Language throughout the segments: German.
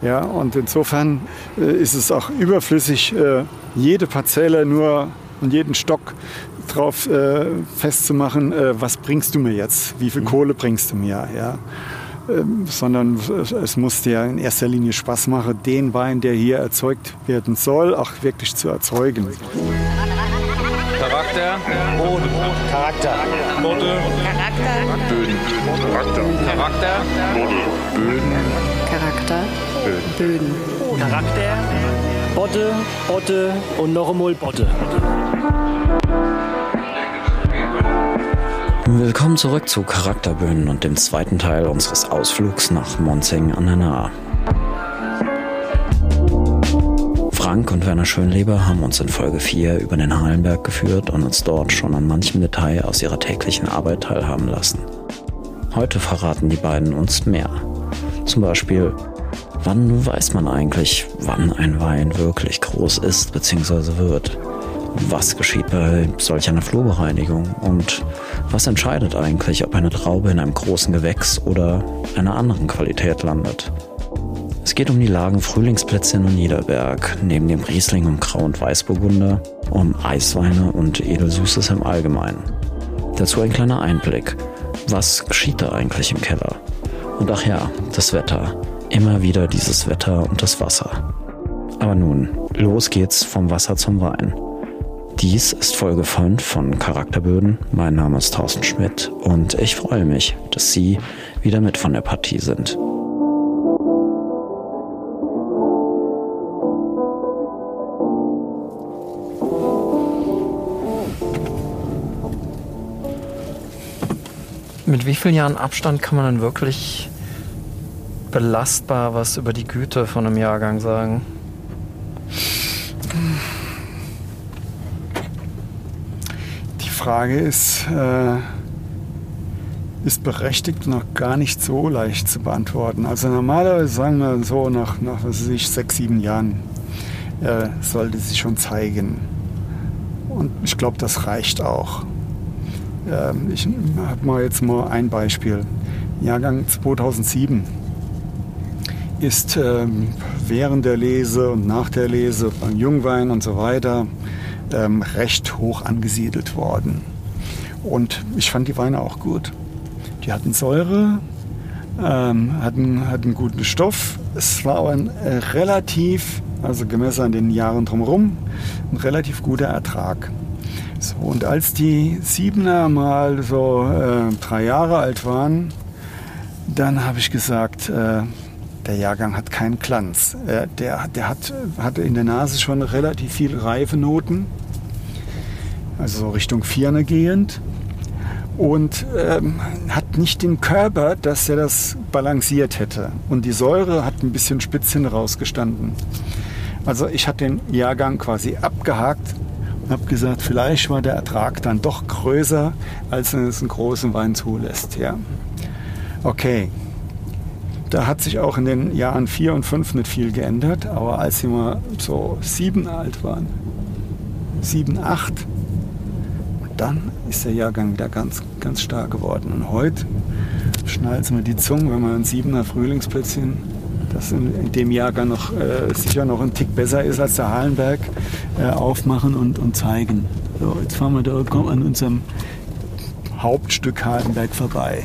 Ja, und insofern äh, ist es auch überflüssig, äh, jede Parzelle nur und jeden Stock drauf äh, festzumachen, was bringst du mir jetzt, wie viel mhm. Kohle bringst du mir. Ja? Ähm, sondern es muss dir in erster Linie Spaß machen, den Wein, der hier erzeugt werden soll, auch wirklich zu erzeugen. Charakter, Boden, Charakter, Boden, Charakter, Böden, Charakter, Charakter, Böden, Charakter, Böden. Charakter, Botte, Botte und noch einmal Botte. Willkommen zurück zu Charakterböden und dem zweiten Teil unseres Ausflugs nach Monseng an der Nahe. Frank und Werner Schönleber haben uns in Folge 4 über den Halenberg geführt und uns dort schon an manchem Detail aus ihrer täglichen Arbeit teilhaben lassen. Heute verraten die beiden uns mehr. Zum Beispiel, wann weiß man eigentlich, wann ein Wein wirklich groß ist bzw. wird? Was geschieht bei solch einer Flurbereinigung? Und was entscheidet eigentlich, ob eine Traube in einem großen Gewächs oder einer anderen Qualität landet? Es geht um die Lagen Frühlingsplätzchen und Niederberg, neben dem Riesling um Grau- und Weißburgunder, um Eisweine und Edelsüßes im Allgemeinen. Dazu ein kleiner Einblick. Was geschieht da eigentlich im Keller? Und ach ja, das Wetter. Immer wieder dieses Wetter und das Wasser. Aber nun, los geht's vom Wasser zum Wein. Dies ist Folge 5 von Charakterböden. Mein Name ist Thorsten Schmidt und ich freue mich, dass Sie wieder mit von der Partie sind. Mit wie vielen Jahren Abstand kann man denn wirklich belastbar was über die Güte von einem Jahrgang sagen? Frage ist, äh, ist berechtigt noch gar nicht so leicht zu beantworten. Also normalerweise sagen wir so nach, nach was weiß ich, sechs, sieben Jahren äh, sollte sie schon zeigen. Und ich glaube, das reicht auch. Ähm, ich habe mal jetzt mal ein Beispiel. Jahrgang 2007 ist ähm, während der Lese und nach der Lese beim Jungwein und so weiter ähm, recht hoch angesiedelt worden. Und ich fand die Weine auch gut. Die hatten Säure, ähm, hatten, hatten guten Stoff. Es war aber ein äh, relativ, also gemessen an den Jahren drumherum, ein relativ guter Ertrag. So, und als die Siebener mal so äh, drei Jahre alt waren, dann habe ich gesagt, äh, der Jahrgang hat keinen Glanz. Der der hat, hatte in der Nase schon relativ viele Reifenoten, also so Richtung Vierne gehend. Und ähm, hat nicht den Körper, dass er das balanciert hätte. Und die Säure hat ein bisschen spitz hin rausgestanden. Also ich hatte den Jahrgang quasi abgehakt und habe gesagt, vielleicht war der Ertrag dann doch größer, als es einen großen Wein zulässt. Ja. Okay, da hat sich auch in den Jahren 4 und 5 nicht viel geändert, aber als sie mal so sieben alt waren, sieben, acht, dann ist der Jahrgang wieder ganz, ganz stark geworden. Und heute schnallt es mir die Zunge, wenn man ein siebener Frühlingsplätzchen, das in, in dem Jahrgang noch äh, sicher noch ein Tick besser ist als der Hallenberg, äh, aufmachen und, und zeigen. So, jetzt fahren wir da an unserem Hauptstück Hallenberg vorbei.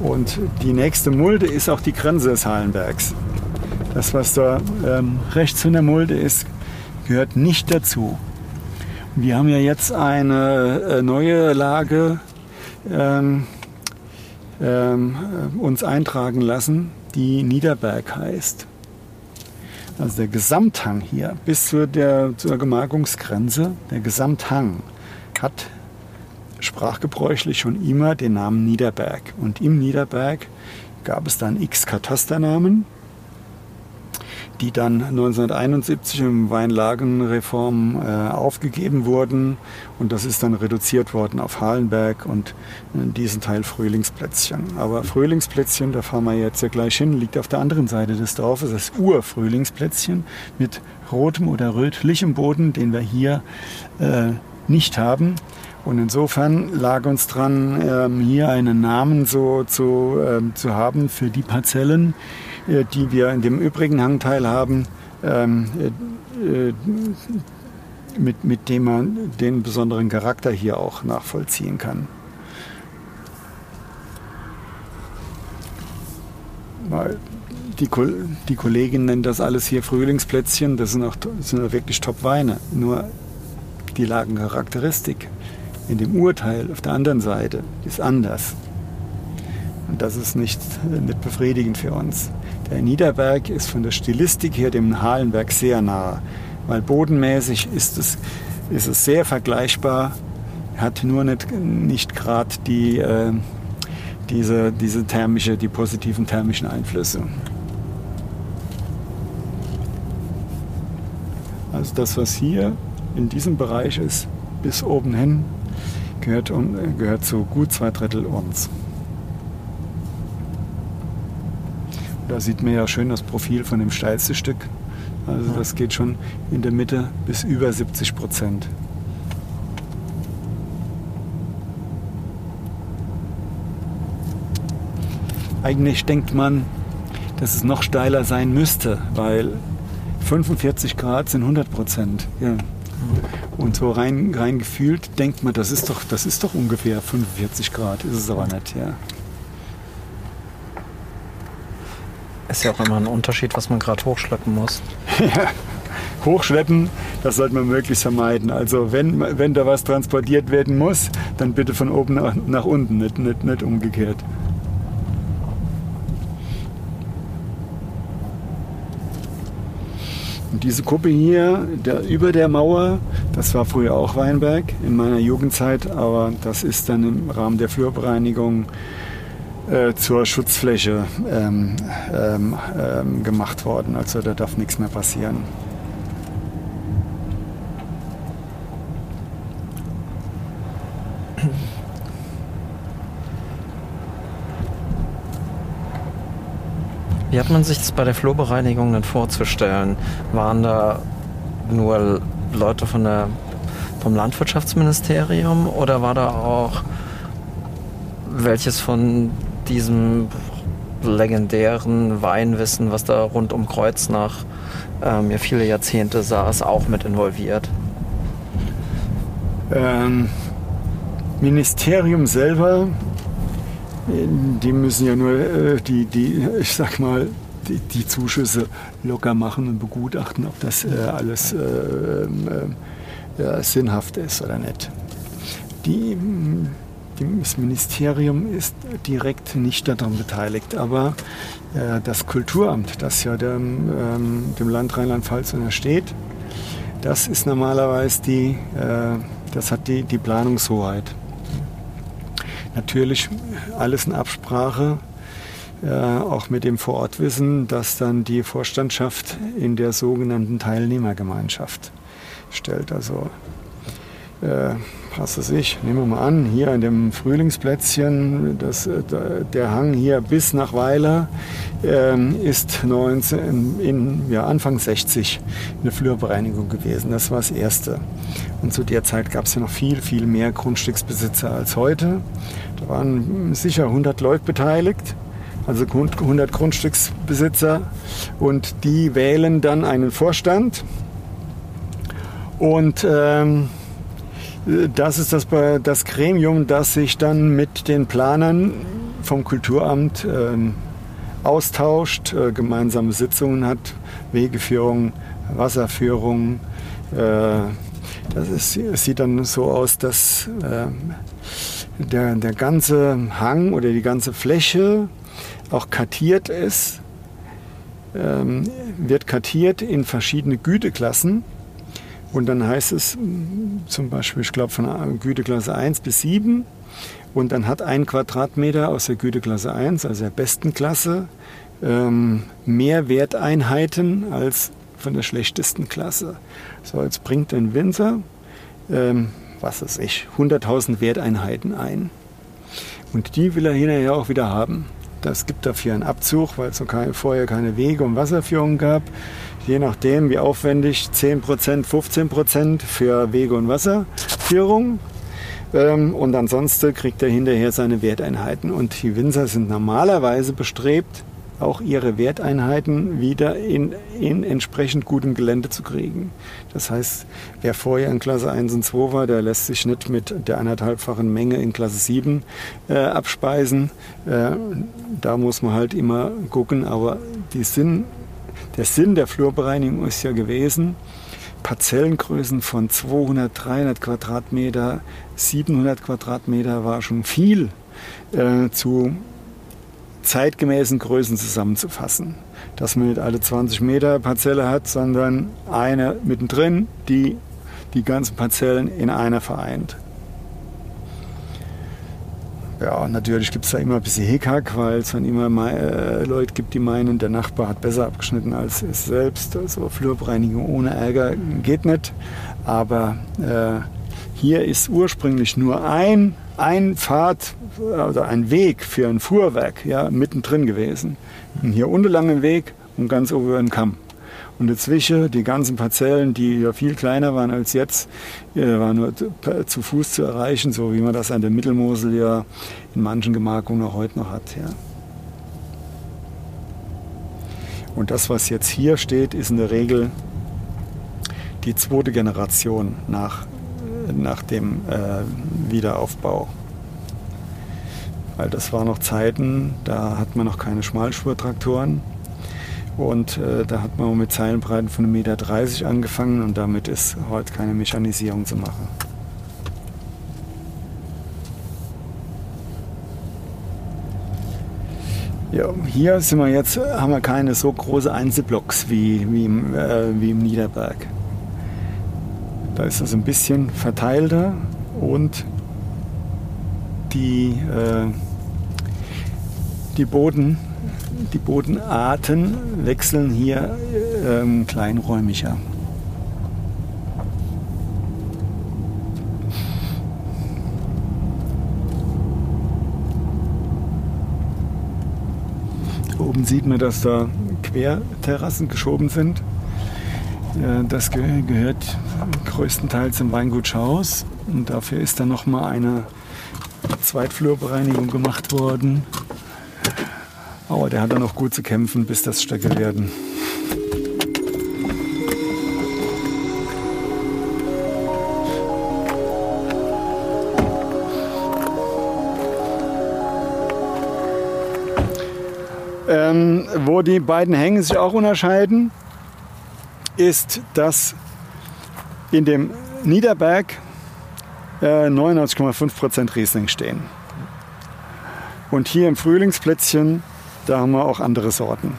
Und die nächste Mulde ist auch die Grenze des Hallenbergs. Das, was da ähm, rechts von der Mulde ist, gehört nicht dazu. Wir haben ja jetzt eine äh, neue Lage ähm, ähm, uns eintragen lassen, die Niederberg heißt. Also der Gesamthang hier bis zu der, zur Gemarkungsgrenze, der Gesamthang hat sprachgebräuchlich schon immer den Namen Niederberg. Und im Niederberg gab es dann x Katasternamen, die dann 1971 im Weinlagenreform äh, aufgegeben wurden. Und das ist dann reduziert worden auf Halenberg und in diesem Teil Frühlingsplätzchen. Aber Frühlingsplätzchen, da fahren wir jetzt ja gleich hin, liegt auf der anderen Seite des Dorfes, das Urfrühlingsplätzchen mit rotem oder rötlichem Boden, den wir hier äh, nicht haben. Und insofern lag uns dran, ähm, hier einen Namen so zu, ähm, zu haben für die Parzellen, äh, die wir in dem übrigen Hangteil haben, ähm, äh, mit, mit dem man den besonderen Charakter hier auch nachvollziehen kann. Weil die, die Kollegin nennt das alles hier Frühlingsplätzchen, das sind auch, sind auch wirklich Top-Weine. Nur die Lagencharakteristik in dem Urteil auf der anderen Seite ist anders. Und das ist nicht, nicht befriedigend für uns. Der Niederberg ist von der Stilistik her dem Halenberg sehr nah, weil bodenmäßig ist es, ist es sehr vergleichbar, hat nur nicht, nicht gerade die, äh, diese, diese thermische, die positiven thermischen Einflüsse. Also das, was hier in diesem Bereich ist, bis oben hin, gehört, gehört zu gut zwei Drittel uns. Da sieht man ja schön das Profil von dem steilsten Stück. Also das geht schon in der Mitte bis über 70 Prozent. Eigentlich denkt man, dass es noch steiler sein müsste, weil 45 Grad sind 100 Prozent. Ja. Und so rein, rein gefühlt denkt man, das ist, doch, das ist doch ungefähr 45 Grad, ist es aber nicht. Ja. Ist ja auch immer ein Unterschied, was man gerade hochschleppen muss. ja, hochschleppen, das sollte man möglichst vermeiden. Also wenn, wenn da was transportiert werden muss, dann bitte von oben nach, nach unten, nicht, nicht, nicht umgekehrt. Und diese Kuppe hier, der, über der Mauer, das war früher auch Weinberg in meiner Jugendzeit, aber das ist dann im Rahmen der Flurbereinigung äh, zur Schutzfläche ähm, ähm, ähm, gemacht worden. Also da darf nichts mehr passieren. Wie hat man sich das bei der Flurbereinigung denn vorzustellen? Waren da nur Leute von der, vom Landwirtschaftsministerium oder war da auch welches von diesem legendären Weinwissen, was da rund um Kreuznach ähm, ja viele Jahrzehnte saß, auch mit involviert? Ähm, Ministerium selber, die müssen ja nur äh, die, die, ich sag mal, die, die, Zuschüsse locker machen und begutachten, ob das äh, alles äh, äh sinnhaft ist oder nicht. Die das Ministerium ist direkt nicht daran beteiligt, aber das Kulturamt, das ja dem, ähm, dem Land Rheinland-Pfalz untersteht, das ist normalerweise die, das hat die, die Planungshoheit. Natürlich alles in Absprache, äh, auch mit dem Vorortwissen, das dann die Vorstandschaft in der sogenannten Teilnehmergemeinschaft stellt. Also äh, was weiß ich, nehmen wir mal an, hier in dem Frühlingsplätzchen, das, äh, der Hang hier bis nach Weiler ähm, ist 19, in, ja, Anfang 60 eine Flurbereinigung gewesen. Das war das Erste. Und zu der Zeit gab es ja noch viel, viel mehr Grundstücksbesitzer als heute. Da waren sicher 100 Leute beteiligt also 100 Grundstücksbesitzer und die wählen dann einen Vorstand und ähm, das ist das, das Gremium, das sich dann mit den Planern vom Kulturamt äh, austauscht, äh, gemeinsame Sitzungen hat, Wegeführung, Wasserführung. Äh, das ist, sieht dann so aus, dass ähm, der, der ganze Hang oder die ganze Fläche auch kartiert ist, ähm, wird kartiert in verschiedene Güteklassen und dann heißt es zum Beispiel, ich glaube von Güteklasse 1 bis 7. Und dann hat ein Quadratmeter aus der Güteklasse 1, also der besten Klasse, ähm, mehr Werteinheiten als von der schlechtesten Klasse. So, jetzt bringt ein Winzer, ähm, was weiß ich, 100.000 Werteinheiten ein. Und die will er hinterher auch wieder haben. Das gibt dafür einen Abzug, weil es vorher keine Wege und Wasserführung gab je nachdem wie aufwendig 10%, 15% für Wege- und Wasserführung. Ähm, und ansonsten kriegt er hinterher seine Werteinheiten. Und die Winzer sind normalerweise bestrebt, auch ihre Werteinheiten wieder in, in entsprechend gutem Gelände zu kriegen. Das heißt, wer vorher in Klasse 1 und 2 war, der lässt sich nicht mit der anderthalbfachen Menge in Klasse 7 äh, abspeisen. Äh, da muss man halt immer gucken, aber die Sinn, der Sinn der Flurbereinigung ist ja gewesen, Parzellengrößen von 200, 300 Quadratmeter, 700 Quadratmeter war schon viel äh, zu zeitgemäßen Größen zusammenzufassen. Dass man nicht alle 20 Meter Parzelle hat, sondern eine mittendrin, die die ganzen Parzellen in einer vereint. Ja, natürlich gibt es da immer ein bisschen Hickhack, weil es dann immer äh, Leute gibt, die meinen, der Nachbar hat besser abgeschnitten als es selbst. Also Flurbereinigung ohne Ärger geht nicht. Aber äh, hier ist ursprünglich nur ein, ein Pfad oder ein Weg für ein Fuhrwerk ja, mittendrin gewesen. Und hier unten lang Weg und ganz oben über den Kamm. Und dazwischen die ganzen Parzellen, die ja viel kleiner waren als jetzt, äh, waren nur zu Fuß zu erreichen, so wie man das an der Mittelmosel ja in manchen Gemarkungen auch heute noch hat. Ja. Und das, was jetzt hier steht, ist in der Regel die zweite Generation nach, nach dem äh, Wiederaufbau. Weil das waren noch Zeiten, da hat man noch keine Schmalspurtraktoren. Und äh, da hat man mit Zeilenbreiten von 1,30 Meter angefangen und damit ist heute keine Mechanisierung zu machen. Ja, hier sind wir jetzt, haben wir keine so große Einzelblocks wie, wie, im, äh, wie im Niederberg. Da ist das ein bisschen verteilter und die, äh, die Boden die Bodenarten wechseln hier ähm, kleinräumiger. Oben sieht man, dass da Querterrassen geschoben sind. Das gehört größtenteils zum Weingut Schaus und dafür ist dann nochmal eine Zweitflurbereinigung gemacht worden. Aber der hat dann noch gut zu kämpfen, bis das Stöcke werden. Ähm, wo die beiden Hänge sich auch unterscheiden, ist, dass in dem Niederberg äh, 99,5% Riesling stehen. Und hier im Frühlingsplätzchen da haben wir auch andere Sorten.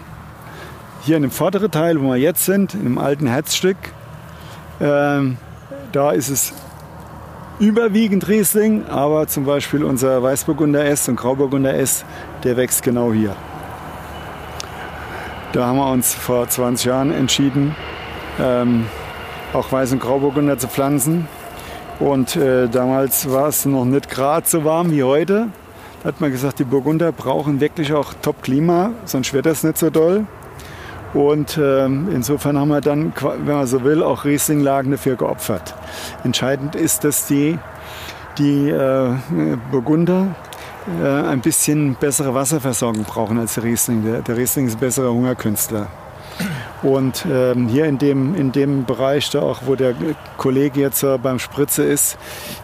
Hier in dem vorderen Teil, wo wir jetzt sind, in dem alten Herzstück, ähm, da ist es überwiegend Riesling, aber zum Beispiel unser Weißburgunder S und Grauburgunder S, der wächst genau hier. Da haben wir uns vor 20 Jahren entschieden, ähm, auch Weiß- und Grauburgunder zu pflanzen. Und äh, damals war es noch nicht gerade so warm wie heute. Hat man gesagt, die Burgunder brauchen wirklich auch Top-Klima, sonst wird das nicht so doll. Und ähm, insofern haben wir dann, wenn man so will, auch Rieslinglagen dafür geopfert. Entscheidend ist, dass die, die äh, Burgunder äh, ein bisschen bessere Wasserversorgung brauchen als der Riesling. Der, der Riesling ist ein besserer Hungerkünstler. Und ähm, hier in dem, in dem Bereich, da auch wo der Kollege jetzt äh, beim Spritze ist,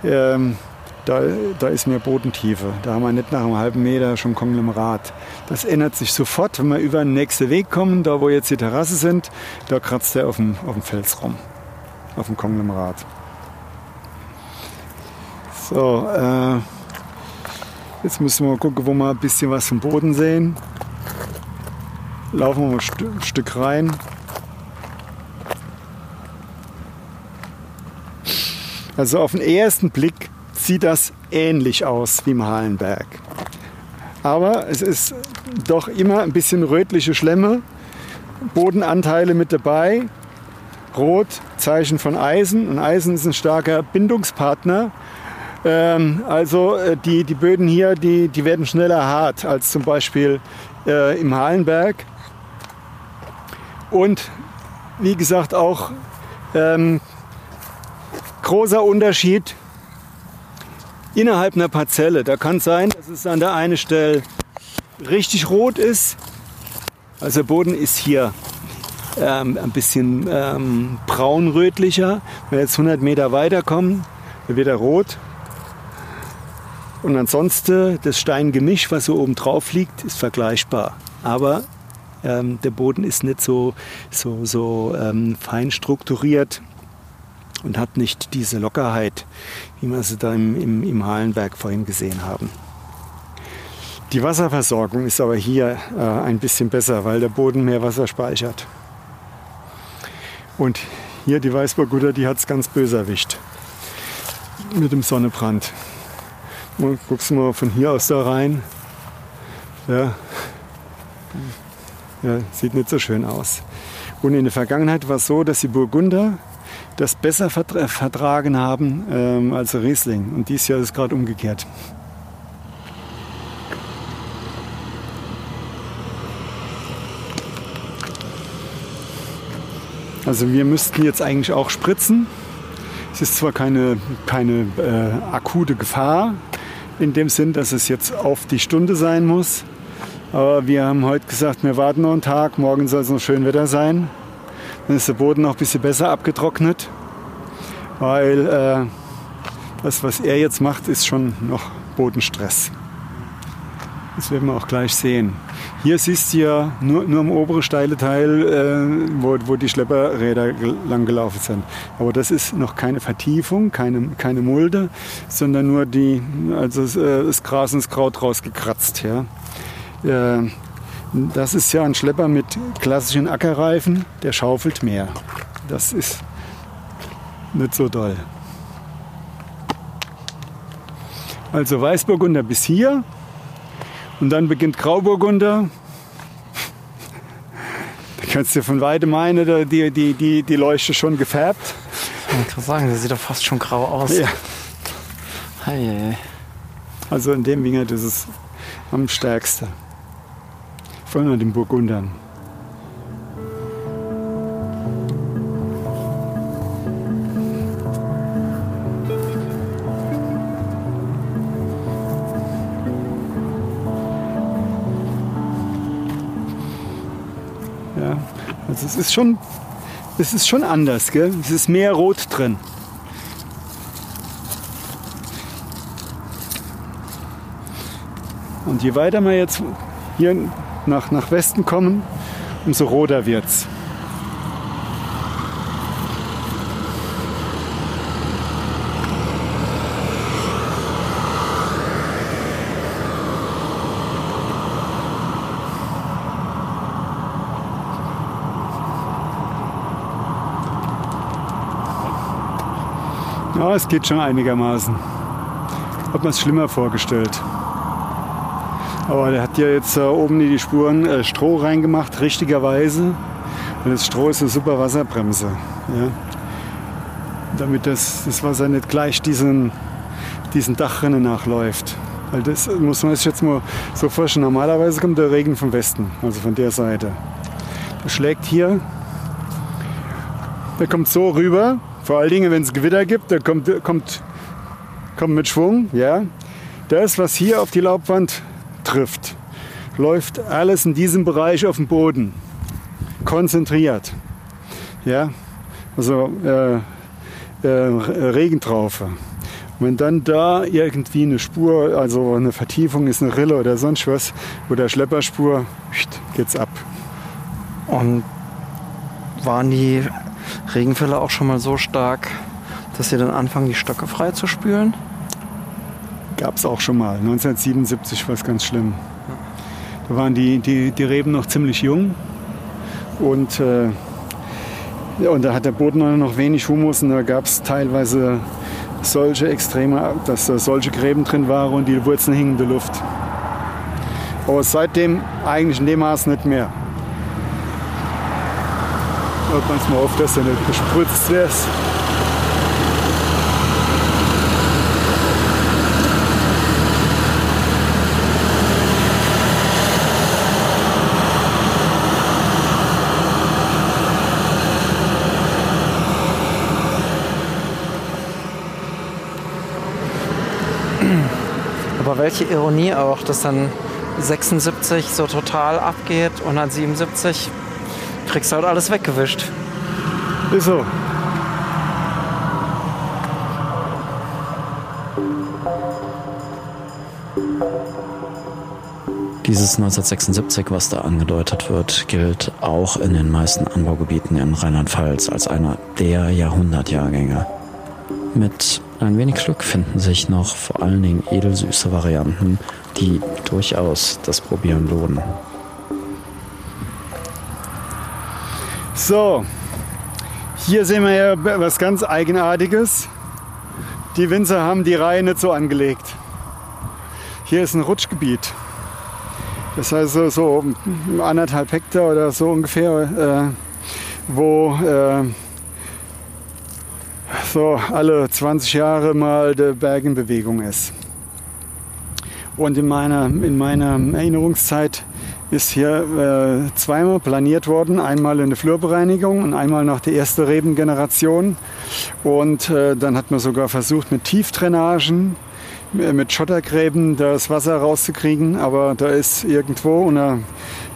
ähm, da, da ist mehr Bodentiefe. Da haben wir nicht nach einem halben Meter schon Konglomerat. Das ändert sich sofort, wenn wir über den nächsten Weg kommen, da wo jetzt die Terrasse sind, da kratzt er auf dem, auf dem Fels rum, auf dem Konglomerat. So, äh, jetzt müssen wir mal gucken, wo wir ein bisschen was vom Boden sehen. Laufen wir mal St ein Stück rein. Also auf den ersten Blick sieht das ähnlich aus wie im Hallenberg. Aber es ist doch immer ein bisschen rötliche Schlemme, Bodenanteile mit dabei, Rot, Zeichen von Eisen. Und Eisen ist ein starker Bindungspartner. Ähm, also äh, die, die Böden hier, die, die werden schneller hart als zum Beispiel äh, im Hallenberg. Und wie gesagt auch ähm, großer Unterschied innerhalb einer Parzelle. Da kann es sein, dass es an der einen Stelle richtig rot ist Also der Boden ist hier ähm, ein bisschen ähm, braunrötlicher. Wenn wir jetzt 100 Meter weiter kommen, dann wird er rot. Und ansonsten das Steingemisch, was so oben drauf liegt, ist vergleichbar. Aber ähm, der Boden ist nicht so, so, so ähm, fein strukturiert und hat nicht diese Lockerheit, wie wir sie da im, im, im Halenberg vorhin gesehen haben. Die Wasserversorgung ist aber hier äh, ein bisschen besser, weil der Boden mehr Wasser speichert. Und hier die Weißburgutter, die hat es ganz böse erwischt. Mit dem Sonnebrand. Und guckst du mal von hier aus da rein. Ja. ja, sieht nicht so schön aus. Und in der Vergangenheit war es so, dass die Burgunder das besser vertragen haben ähm, als Riesling. Und dieses Jahr ist es gerade umgekehrt. Also wir müssten jetzt eigentlich auch spritzen. Es ist zwar keine, keine äh, akute Gefahr in dem Sinn, dass es jetzt auf die Stunde sein muss. Aber wir haben heute gesagt, wir warten noch einen Tag. Morgen soll es noch schön Wetter sein. Dann ist der Boden noch ein bisschen besser abgetrocknet. Weil äh, das, was er jetzt macht, ist schon noch Bodenstress. Das werden wir auch gleich sehen. Hier siehst du ja nur, nur am oberen steile Teil, äh, wo, wo die Schlepperräder lang gelaufen sind. Aber das ist noch keine Vertiefung, keine, keine Mulde, sondern nur die, also äh, das Gras ins Kraut rausgekratzt. Ja. Äh, das ist ja ein Schlepper mit klassischen Ackerreifen, der schaufelt mehr. Das ist nicht so doll. Also Weißburgunder bis hier, und dann beginnt Grauburgunder. Da kannst du von weitem meinen, die, die, die, die Leuchte schon gefärbt. Ich kann sagen, der sieht doch fast schon grau aus. Ja. Hey, Also in dem Winkel ist es am stärksten. An den Burgundern. Also es ist schon, es ist schon anders, gell? Es ist mehr Rot drin. Und je weiter wir jetzt hier nach, nach Westen kommen, umso roter wird's. Ja, es geht schon einigermaßen. Hat man es schlimmer vorgestellt. Aber der hat ja jetzt äh, oben in die Spuren äh, Stroh reingemacht, richtigerweise. Und das Stroh ist eine super Wasserbremse. Ja. Damit das, das Wasser nicht gleich diesen, diesen Dachrinnen nachläuft. Weil das muss man sich jetzt mal so vorstellen. Normalerweise kommt der Regen vom Westen, also von der Seite. Der schlägt hier, der kommt so rüber vor allen Dingen, wenn es Gewitter gibt, dann kommt, kommt, kommt mit Schwung. Ja. Das, was hier auf die Laubwand trifft, läuft alles in diesem Bereich auf den Boden. Konzentriert. Ja. Also äh, äh, Regentraufe. wenn dann da irgendwie eine Spur, also eine Vertiefung ist, eine Rille oder sonst was, oder Schlepperspur, geht's ab. Und waren die Regenfälle auch schon mal so stark, dass sie dann anfangen, die Stöcke frei zu spülen? Gab es auch schon mal. 1977 war es ganz schlimm. Da waren die, die, die Reben noch ziemlich jung und, äh, und da hat der Boden noch wenig Humus und da gab es teilweise solche Extreme, dass da solche Gräben drin waren und die Wurzeln hingen in der Luft. Aber seitdem eigentlich in dem Maß nicht mehr hört manchmal auf, dass er nicht gespritzt wird. Aber welche Ironie auch, dass dann 76 so total abgeht und an 77 kriegst du halt alles weggewischt. Ist so. Dieses 1976, was da angedeutet wird, gilt auch in den meisten Anbaugebieten in Rheinland-Pfalz als einer der Jahrhundertjahrgänge. Mit ein wenig Glück finden sich noch vor allen Dingen edelsüße Varianten, die durchaus das Probieren lohnen. So, hier sehen wir ja was ganz Eigenartiges. Die Winzer haben die Reihe nicht so angelegt. Hier ist ein Rutschgebiet. Das heißt so, so anderthalb Hektar oder so ungefähr, äh, wo äh, so alle 20 Jahre mal der Berg in Bewegung ist. Und in meiner, in meiner Erinnerungszeit ist hier äh, zweimal planiert worden. Einmal in der Flurbereinigung und einmal nach der ersten Rebengeneration. Und äh, dann hat man sogar versucht mit Tiefdrainagen, äh, mit Schottergräben das Wasser rauszukriegen. Aber da ist irgendwo unter,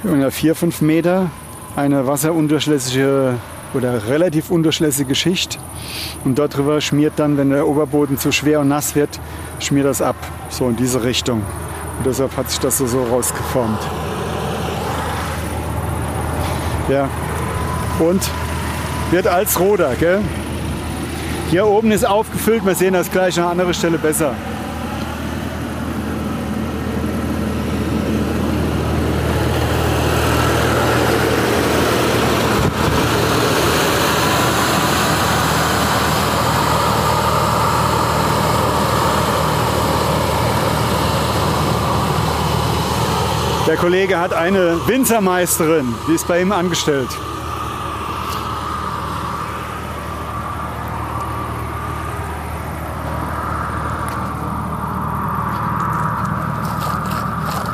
unter 4, 5 Meter eine wasserundurchlässige oder relativ unterschlässige Schicht. Und darüber schmiert dann, wenn der Oberboden zu schwer und nass wird, schmiert das ab. So in diese Richtung. Und deshalb hat sich das so, so rausgeformt. Ja. Und wird als Roder, gell? Hier oben ist aufgefüllt, wir sehen das gleich an anderer Stelle besser. Der Kollege hat eine Winzermeisterin, die ist bei ihm angestellt.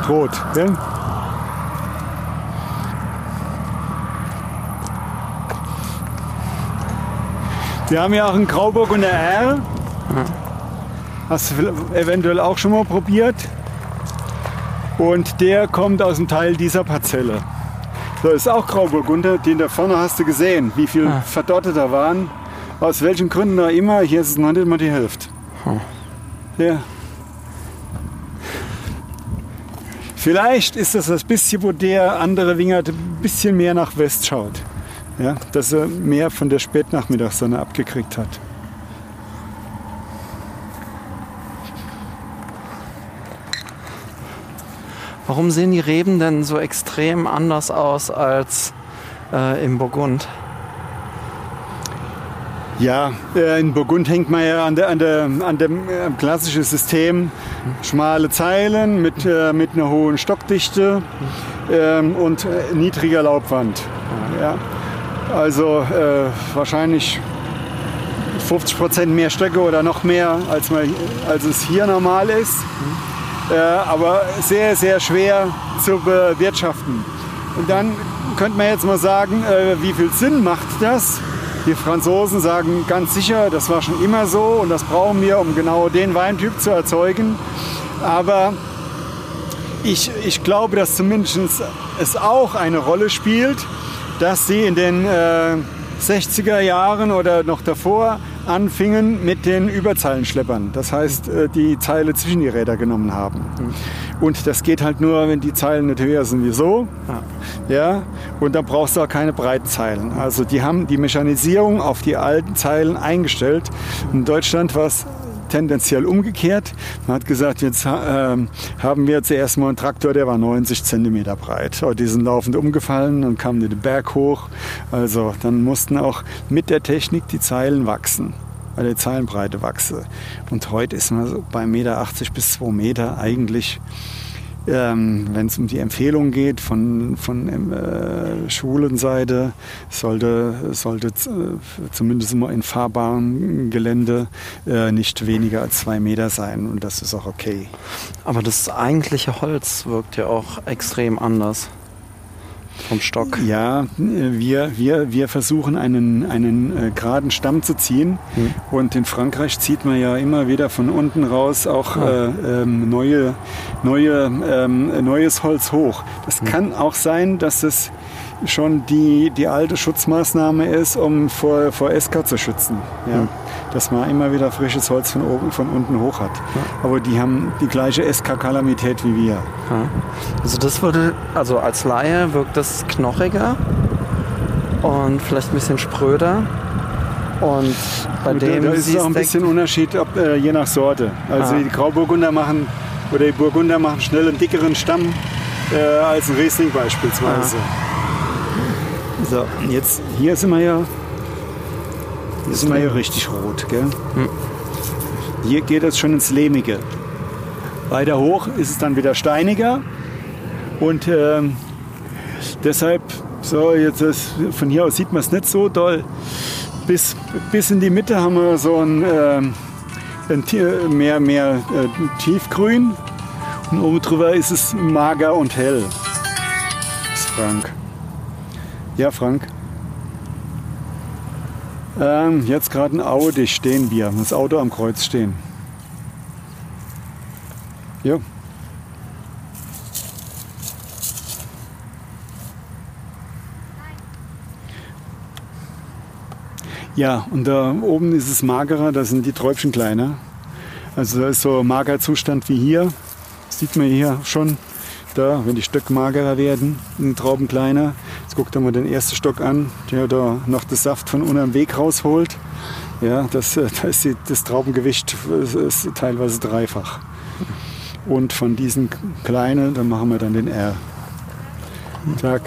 Rot, gell? Wir haben ja auch einen Grauburg und der R. Hast du eventuell auch schon mal probiert? Und der kommt aus dem Teil dieser Parzelle. Da ist auch Grauburgunder, den da vorne hast du gesehen, wie viele ah. Verdorte da waren. Aus welchen Gründen auch immer, hier ist es noch nicht mal die Hälfte. Oh. Ja. Vielleicht ist das das bisschen, wo der andere Wingert ein bisschen mehr nach West schaut. Ja, dass er mehr von der Spätnachmittagssonne abgekriegt hat. Warum sehen die Reben denn so extrem anders aus als äh, im Burgund? Ja, äh, in Burgund hängt man ja an, der, an, der, an dem äh, klassischen System. Schmale Zeilen mit, äh, mit einer hohen Stockdichte ähm, und niedriger Laubwand. Ja. Also wahrscheinlich 50 Prozent mehr Stöcke oder noch mehr, als, man, als es hier normal ist aber sehr, sehr schwer zu bewirtschaften. Und dann könnte man jetzt mal sagen, äh, wie viel Sinn macht das? Die Franzosen sagen ganz sicher, das war schon immer so und das brauchen wir, um genau den Weintyp zu erzeugen. Aber ich, ich glaube, dass zumindest es auch eine Rolle spielt, dass sie in den äh, 60er Jahren oder noch davor anfingen mit den Überzeilenschleppern. Das heißt, äh, die Zeile zwischen die Räder genommen haben. Und das geht halt nur, wenn die Zeilen nicht höher sind wie so. Ja, und dann brauchst du auch keine breiten Zeilen. Also die haben die Mechanisierung auf die alten Zeilen eingestellt. In Deutschland war es tendenziell umgekehrt. Man hat gesagt, jetzt äh, haben wir zuerst mal einen Traktor, der war 90 cm breit. Die sind laufend umgefallen und kamen den Berg hoch. Also dann mussten auch mit der Technik die Zeilen wachsen weil die Zeilenbreite wachse. Und heute ist man so bei 1,80 Meter bis 2 Meter eigentlich ähm, wenn es um die Empfehlung geht von, von äh, Schulenseite, sollte, sollte äh, zumindest immer in fahrbarem Gelände äh, nicht weniger als zwei Meter sein und das ist auch okay. Aber das eigentliche Holz wirkt ja auch extrem anders. Vom Stock. Ja, wir, wir, wir versuchen einen, einen äh, geraden Stamm zu ziehen. Hm. Und in Frankreich zieht man ja immer wieder von unten raus auch äh, ähm, neue, neue, ähm, neues Holz hoch. Das kann auch sein, dass es schon die, die alte Schutzmaßnahme ist, um vor, vor SK zu schützen. Ja? Dass man immer wieder frisches Holz von, oben, von unten hoch hat. Aber die haben die gleiche SK-Kalamität wie wir. Ja. Also das würde, also als Laie wirkt das knochiger und vielleicht ein bisschen spröder. Und bei Und dem da ist es auch ein bisschen Unterschied, ob, äh, je nach Sorte. Also Ah. die Grauburgunder machen oder die Burgunder machen schnell einen dickeren Stamm äh, als ein Riesling beispielsweise. So, und jetzt hier sind wir ja hier sind wir ja richtig rot, gell? Hier geht es schon ins Lehmige. Weiter hoch ist es dann wieder steiniger und ähm, deshalb so jetzt ist, von hier aus sieht man es nicht so doll bis, bis in die Mitte haben wir so ein, ähm, ein mehr, mehr äh, tiefgrün. Und oben drüber ist es mager und hell. Das ist Frank. Ja, Frank. Ähm, jetzt gerade ein Audi stehen wir. Das Auto am Kreuz stehen. Jo. Ja, und da oben ist es magerer, da sind die Träubchen kleiner. Also da ist so ein Magerzustand wie hier. Sieht man hier schon. Da, wenn die Stöcke magerer werden, sind die Trauben kleiner. Guckt mal den ersten Stock an, der da noch das Saft von unterm Weg rausholt. Ja, das, äh, da ist die, das Traubengewicht äh, ist teilweise dreifach. Und von diesen kleinen, dann machen wir dann den R. Tag.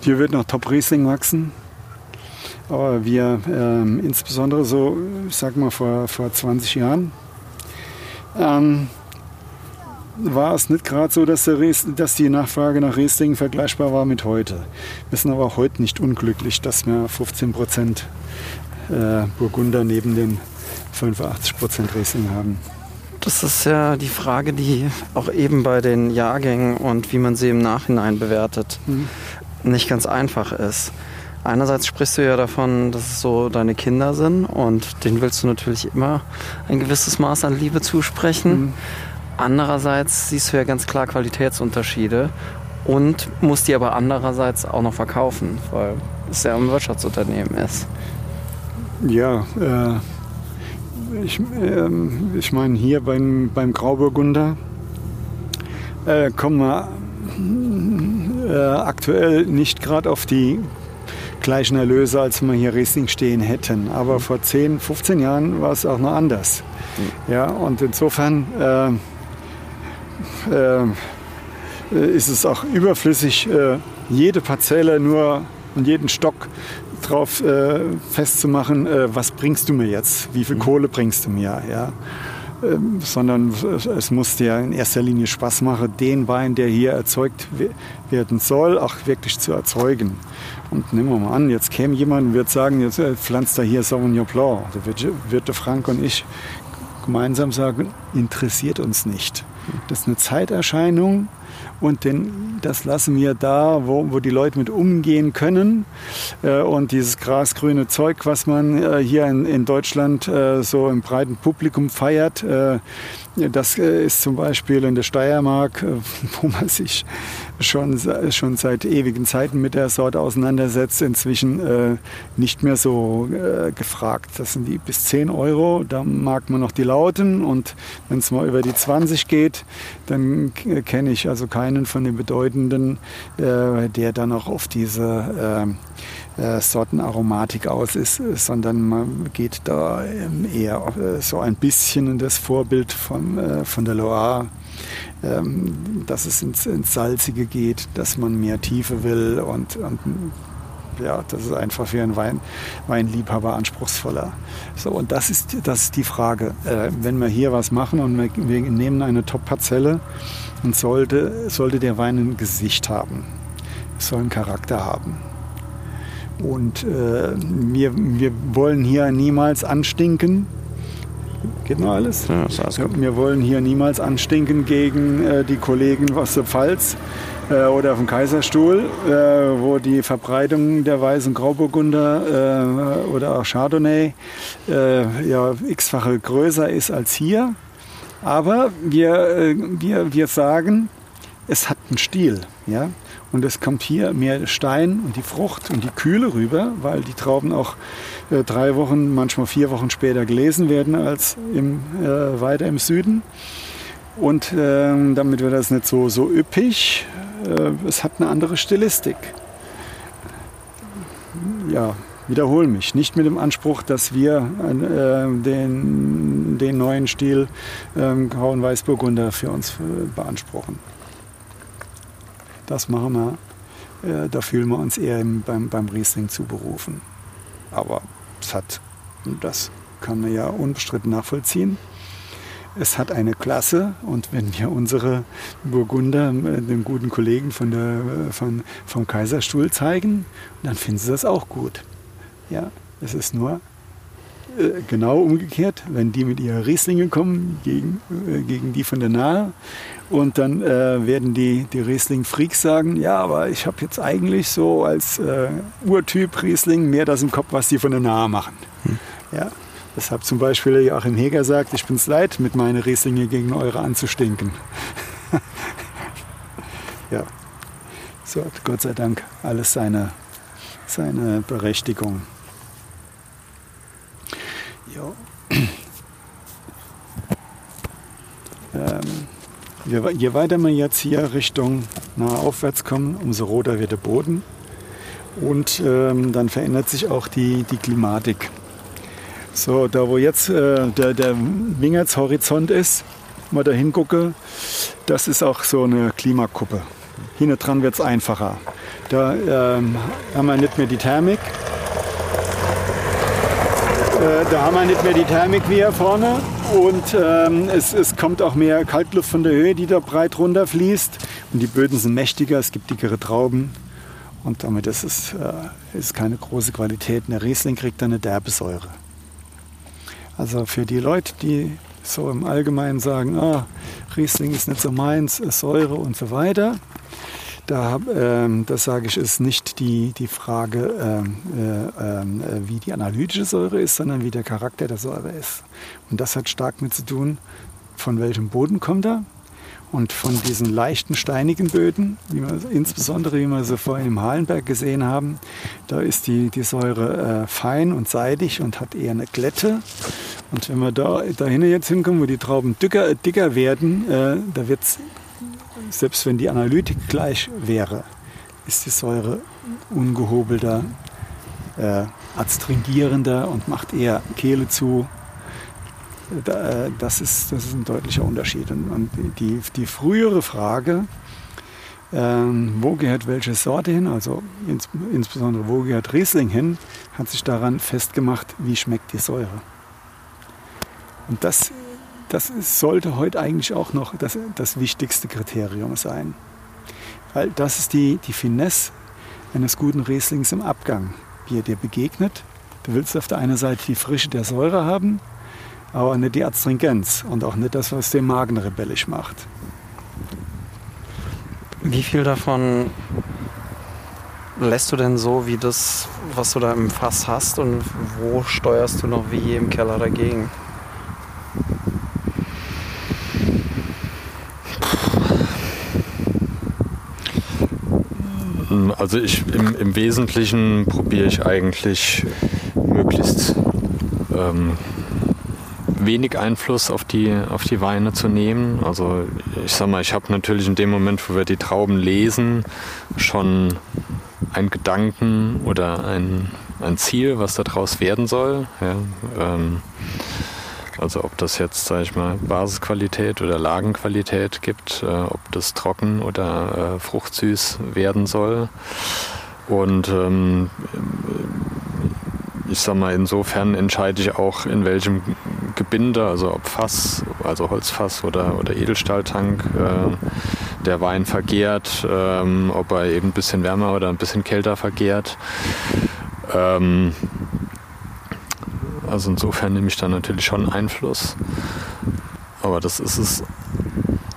Hier wird noch Top Riesling wachsen. Aber wir ähm, insbesondere so, ich sag mal vor, vor 20 Jahren, ähm, war es nicht gerade so, dass, der Ries, dass die Nachfrage nach Riesling vergleichbar war mit heute. Wir sind aber auch heute nicht unglücklich, dass wir 15 Prozent äh, Burgunder neben den 85 Prozent Riesling haben. Das ist ja die Frage, die auch eben bei den Jahrgängen und wie man sie im Nachhinein bewertet, nicht ganz einfach ist. Einerseits sprichst du ja davon, dass es so deine Kinder sind und denen willst du natürlich immer ein gewisses Maß an Liebe zusprechen. Andererseits siehst du ja ganz klar Qualitätsunterschiede und musst die aber andererseits auch noch verkaufen, weil es ja ein Wirtschaftsunternehmen ist. Ja, äh, ich, ähm, ich meine, hier beim, beim Grauburgunder äh, kommen wir äh, aktuell nicht gerade auf die gleichen Erlöse, als wir hier Riesling stehen hätten. Aber vor 10, 15 Jahren war es auch noch anders. Ja, und insofern äh, äh, ist es auch überflüssig, äh, jede Parzelle nur und jeden Stock drauf äh, festzumachen, äh, was bringst du mir jetzt, wie viel Kohle bringst du mir, ja. Ähm, sondern es- muss dir in erster Linie Spaß machen, den Wein, der hier erzeugt we- werden soll, auch wirklich zu erzeugen. Und nehmen wir mal an, jetzt käme jemand und wird sagen, jetzt äh, pflanzt er hier Sauvignon Blanc. Da der Frank und ich gemeinsam sagen, interessiert uns nicht. Das ist eine Zeiterscheinung und den, das lassen wir da, wo, wo die Leute mit umgehen können. Äh, und dieses grasgrüne Zeug, was man äh, hier in, in Deutschland äh, so im breiten Publikum feiert, das äh, ist zum Beispiel in der Steiermark, äh, wo man sich schon, schon seit ewigen Zeiten mit der Sorte auseinandersetzt, inzwischen äh, nicht mehr so äh, gefragt. Das sind die bis 10 Euro, da mag man noch die Lauten und wenn es mal über die 20 geht, dann k- kenne ich also keinen von den Bedeutenden, äh, der dann auch auf diese äh, Sortenaromatik aus ist, sondern man geht da ähm, eher äh, so ein bisschen in das Vorbild von, äh, von der Loire, ähm, dass es ins, ins Salzige geht, dass man mehr Tiefe will und, und ja, das ist einfach für einen Wein, Weinliebhaber anspruchsvoller. So, und das ist, das ist die Frage. Äh, wenn wir hier was machen und wir, wir nehmen eine Top-Parzelle, dann sollte, sollte der Wein ein Gesicht haben. Es soll einen Charakter haben. Und äh, wir, wir wollen hier niemals anstinken. Geht noch alles? Ja, gut. Wir wollen hier niemals anstinken gegen äh, die Kollegen aus der Pfalz äh, oder auf dem Kaiserstuhl, äh, wo die Verbreitung der Weiß- und Grauburgunder äh, oder auch Chardonnay äh, ja, x-fache größer ist als hier. Aber wir, wir, wir sagen, es hat einen Stil. Ja? Und es kommt hier mehr Stein und die Frucht und die Kühle rüber, weil die Trauben auch äh, drei Wochen, manchmal vier Wochen später gelesen werden als im, äh, weiter im Süden. Und ähm, damit wird das nicht so, so üppig. Äh, es hat eine andere Stilistik. Ja, wiederhole mich. Nicht mit dem Anspruch, dass wir äh, den, den neuen Stil ähm, Grauen Weißburgunder für uns äh, beanspruchen. Das machen wir. Äh, da fühlen wir uns eher im, beim, beim Riesling zuberufen. Aber es hat, das kann man ja unbestritten nachvollziehen, es hat eine Klasse und wenn wir unsere Burgunder äh, den guten Kollegen von der, äh, von, vom Kaiserstuhl zeigen, dann finden sie das auch gut. Ja, es ist nur äh, genau umgekehrt, wenn die mit ihren Rieslingen kommen gegen, äh, gegen die von der Nahe und dann äh, werden die, die Riesling-Freaks sagen, ja, aber ich habe jetzt eigentlich so als äh, Urtyp Riesling mehr das im Kopf, was die von der Nahe machen. Hm. Ja, deshalb zum Beispiel Joachim Heger sagt, ich bin es leid, mit meinen Rieslinge gegen eure anzustinken. ja, so hat Gott sei Dank alles seine, seine Berechtigung. Ähm, je, weiter wir jetzt hier Richtung nahe aufwärts kommen, umso roter wird der Boden. Und ähm, dann verändert sich auch die, die Klimatik. So, da wo jetzt äh, der, der Wingertshorizont ist, mal da hingucke, das ist auch so eine Klimakuppe. Hinten dran wird es einfacher. Da ähm, haben wir nicht mehr die Thermik. Äh, da haben wir nicht mehr die Thermik wie hier vorne. Und ähm, es, es kommt auch mehr Kaltluft von der Höhe, die da breit runterfließt. Und die Böden sind mächtiger, es gibt dickere Trauben. Und damit ist es äh, ist keine große Qualität. Der Riesling kriegt dann eine derbe Säure. Also für die Leute, die so im Allgemeinen sagen, ah, Riesling ist nicht so meins, ist Säure und so weiter, da, ähm, das sage ich, ist nicht die, die Frage, ähm, äh, äh, wie die analytische Säure ist, sondern wie der Charakter der Säure ist. Und das hat stark mit zu tun, von welchem Boden kommt er. Und von diesen leichten, steinigen Böden, wie wir, insbesondere wie wir sie vorhin im Halenberg gesehen haben, da ist die, die Säure äh, fein und seidig und hat eher eine Glätte. Und wenn wir da dahin jetzt hinkommen, wo die Trauben dicker, dicker werden, äh, da wird es selbst wenn die Analytik gleich wäre, ist die Säure ungehobelter, äh, adstringierender und macht eher Kehle zu. Äh, das ist, das ist ein deutlicher Unterschied. Und, die, die frühere Frage, ähm, wo gehört welche Sorte hin, also ins, insbesondere wo gehört Riesling hin, hat sich daran festgemacht, wie schmeckt die Säure. Und das das sollte heute eigentlich auch noch das, das wichtigste Kriterium sein. Weil das ist die, die Finesse eines guten Rieslings im Abgang, wie er dir begegnet. Du willst auf der einen Seite die Frische der Säure haben, aber nicht die Astringenz und auch nicht das, was den Magen rebellisch macht. Wie viel davon lässt du denn so wie das, was du da im Fass hast und wo steuerst du noch wie im Keller dagegen? Also ich im, im Wesentlichen probiere ich eigentlich möglichst ähm, wenig Einfluss auf die, auf die Weine zu nehmen. Also ich sag mal, ich habe natürlich in dem Moment, wo wir die Trauben lesen, schon einen Gedanken oder ein, ein Ziel, was daraus werden soll. Ja, ähm, also ob das jetzt, sage ich mal, Basisqualität oder Lagenqualität gibt, äh, ob das trocken oder äh, fruchtsüß werden soll. Und ähm, ich sag mal, insofern entscheide ich auch, in welchem Gebinde, also ob Fass, also Holzfass oder, oder Edelstahltank, äh, der Wein vergärt, ähm, ob er eben ein bisschen wärmer oder ein bisschen kälter vergärt. Ähm, Also insofern nehme ich da natürlich schon Einfluss. Aber das ist es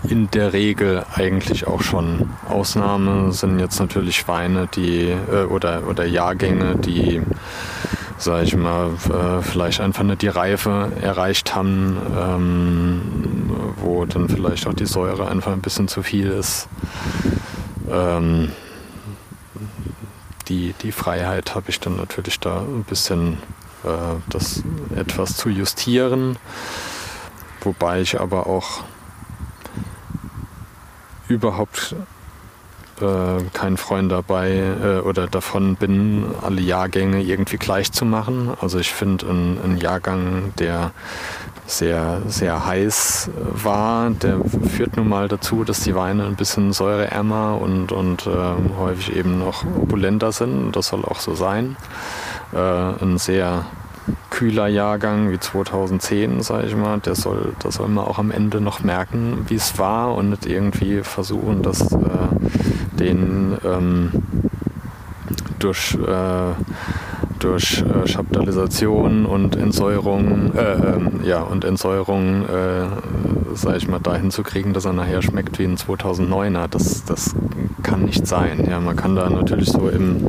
in der Regel eigentlich auch schon. Ausnahme sind jetzt natürlich Weine, die äh, oder, oder Jahrgänge, die sage ich mal, äh, vielleicht einfach nicht die Reife erreicht haben, ähm, wo dann vielleicht auch die Säure einfach ein bisschen zu viel ist. Ähm, die, die Freiheit habe ich dann natürlich da ein bisschen das etwas zu justieren, wobei ich aber auch überhaupt äh, kein Freund dabei äh, oder davon bin, alle Jahrgänge irgendwie gleich zu machen. Also ich finde ein, ein Jahrgang, der sehr, sehr heiß war, der führt nun mal dazu, dass die Weine ein bisschen säureärmer und, und äh, häufig eben noch opulenter sind. Das soll auch so sein. Äh, ein sehr kühler Jahrgang wie 2010, sage ich mal, der soll, da soll man auch am Ende noch merken, wie es war und nicht irgendwie versuchen, das äh, den ähm, durch, äh, durch äh, Chaptalisation und Entsäuerung, äh, ähm, ja, und Entsäuerung, äh, sag ich mal, dahin zu kriegen, dass er nachher schmeckt wie ein 2009er. Das, das kann nicht sein. Ja, man kann da natürlich so im,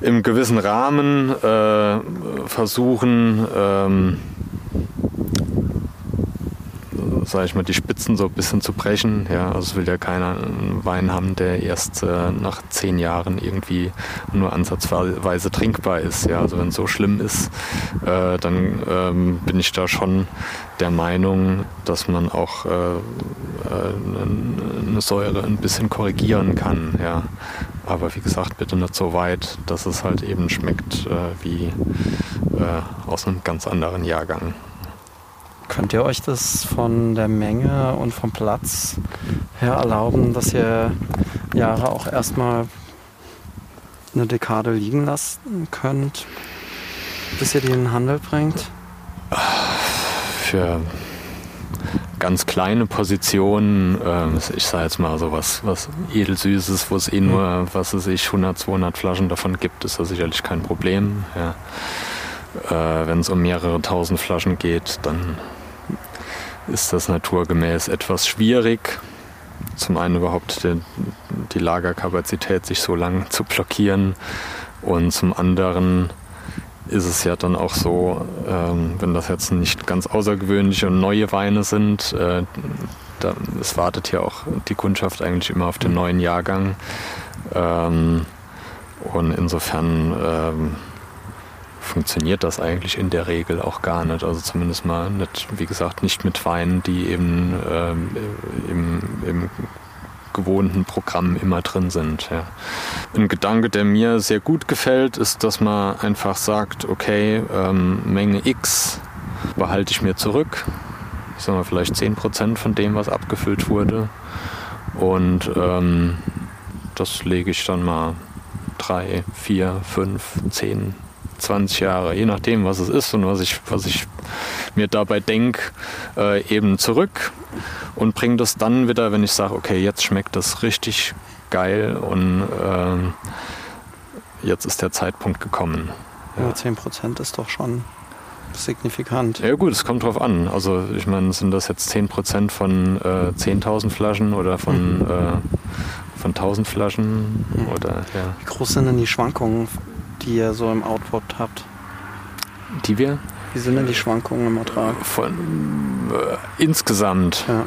im gewissen Rahmen äh, versuchen, ähm, sage ich mal, die Spitzen so ein bisschen zu brechen. Ja, also es will ja keiner einen Wein haben, der erst äh, nach zehn Jahren irgendwie nur ansatzweise trinkbar ist. Ja, also wenn es so schlimm ist, äh, dann ähm, bin ich da schon der Meinung, dass man auch äh, äh eine Säure ein bisschen korrigieren kann. Ja. Aber wie gesagt, bitte nicht so weit, dass es halt eben schmeckt äh, wie äh, aus einem ganz anderen Jahrgang. Könnt ihr euch das von der Menge und vom Platz her erlauben, dass ihr Jahre auch erstmal eine Dekade liegen lassen könnt, bis ihr die in den Handel bringt? Für ganz kleine Positionen, äh, ich sage jetzt mal so was, was edelsüßes, wo es eh nur, was es sich 100, 200 Flaschen davon gibt, ist das sicherlich kein Problem. Ja. Äh, Wenn es um mehrere tausend Flaschen geht, dann ist das naturgemäß etwas schwierig. Zum einen überhaupt die, die Lagerkapazität sich so lang zu blockieren und zum anderen ist es ja dann auch so, ähm, wenn das jetzt nicht ganz außergewöhnliche und neue Weine sind, äh, da, es wartet ja auch die Kundschaft eigentlich immer auf den neuen Jahrgang. Ähm, und insofern ähm, funktioniert das eigentlich in der Regel auch gar nicht. Also zumindest mal nicht, wie gesagt, nicht mit Weinen, die eben ähm, im, im gewohnten Programm immer drin sind. Ja. Ein Gedanke, der mir sehr gut gefällt, ist, dass man einfach sagt, okay, ähm, Menge X behalte ich mir zurück. Ich sage mal vielleicht 10% von dem, was abgefüllt wurde. Und ähm, das lege ich dann mal drei, vier, fünf, zehn 20 Jahre, je nachdem, was es ist und was ich, was ich mir dabei denke, äh, eben zurück und bringe das dann wieder, wenn ich sage, okay, jetzt schmeckt das richtig geil und äh, jetzt ist der Zeitpunkt gekommen. Ja, 10% ist doch schon signifikant. Ja gut, es kommt drauf an. Also ich meine, sind das jetzt 10% von äh, 10.000 Flaschen oder von, mhm. äh, von 1.000 Flaschen? Mhm. Oder, ja. Wie groß sind denn die Schwankungen die ihr so im Output habt? Die wir? Wie sind denn die Schwankungen im Ertrag? Von äh, insgesamt. Ja.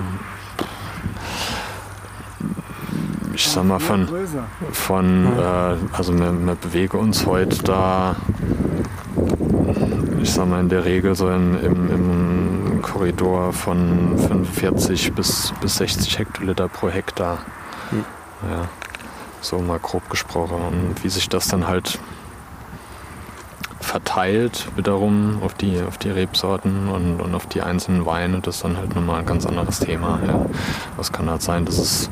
Ich sag mal von, von äh, also wir, wir bewegen uns heute da, ich sag mal in der Regel so im, im, im Korridor von 45 bis, bis 60 Hektoliter pro Hektar. Hm. Ja, so mal grob gesprochen. Und wie sich das dann halt verteilt wiederum auf die, auf die Rebsorten und, und auf die einzelnen Weine. Das ist dann halt nochmal ein ganz anderes Thema. Ja. Das kann halt sein, dass es,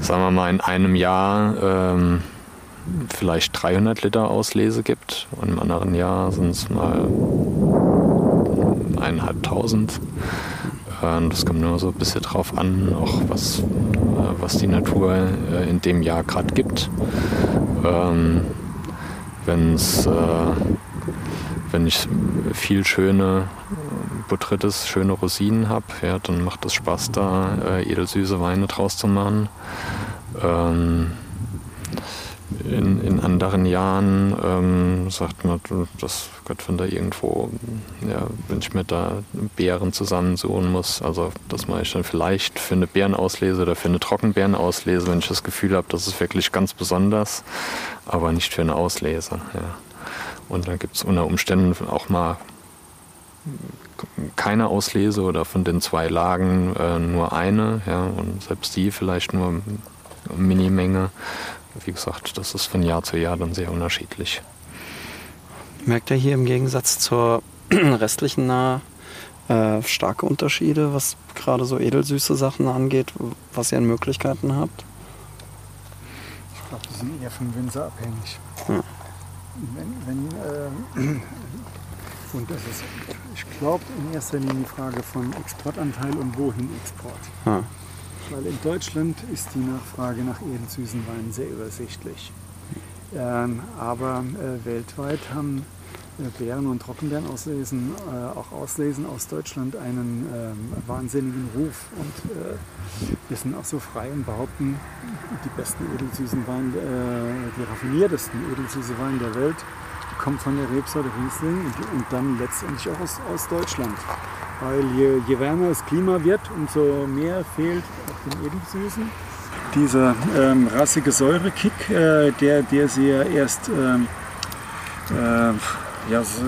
sagen wir mal, in einem Jahr ähm, vielleicht 300 Liter Auslese gibt und im anderen Jahr sind es mal eineinhalbtausend. Ähm, das kommt nur so ein bisschen drauf an, auch was, äh, was die Natur äh, in dem Jahr gerade gibt. Ähm, Wenn es äh, wenn ich viel schöne Botrytis, schöne Rosinen habe, ja, dann macht es Spaß, da äh, edelsüße Weine draus zu machen. Ähm, in, in anderen Jahren ähm, sagt man, das Gott, wenn da irgendwo, ja, wenn ich mir da Beeren zusammensuchen muss, also das mache ich dann vielleicht für eine Beerenauslese oder für eine Trockenbeerenauslese, wenn ich das Gefühl habe, das ist wirklich ganz besonders, aber nicht für eine Auslese. Ja. Und dann gibt es unter Umständen auch mal keine Auslese oder von den zwei Lagen äh, nur eine, ja, und selbst die vielleicht nur eine Minimenge. Wie gesagt, das ist von Jahr zu Jahr dann sehr unterschiedlich. Merkt ihr hier im Gegensatz zur restlichen Nahe äh, starke Unterschiede, was gerade so edelsüße Sachen angeht, was ihr an Möglichkeiten habt? Ich glaube, die sind eher vom Winzer abhängig. Hm. Wenn, wenn, äh, und das ist, ich glaube, in erster Linie die Frage von Exportanteil und wohin Export. Hm. Weil in Deutschland ist die Nachfrage nach edelsüßen Weinen sehr übersichtlich. Ähm, aber äh, weltweit haben Beeren und Trockenbeeren auslesen, äh, auch auslesen aus Deutschland einen ähm, wahnsinnigen Ruf. Und äh, wir sind auch so frei und behaupten, die besten edelsüßen Weine, äh, die raffiniertesten edelsüße Weine der Welt kommen von der Rebsorte Riesling und, und dann letztendlich auch aus, aus Deutschland. Weil je, je, wärmer das Klima wird, umso mehr fehlt auf den Edelsüßen. Dieser ähm, rassige Säurekick, äh, der, der sie ja erst ähm, äh, ja, so,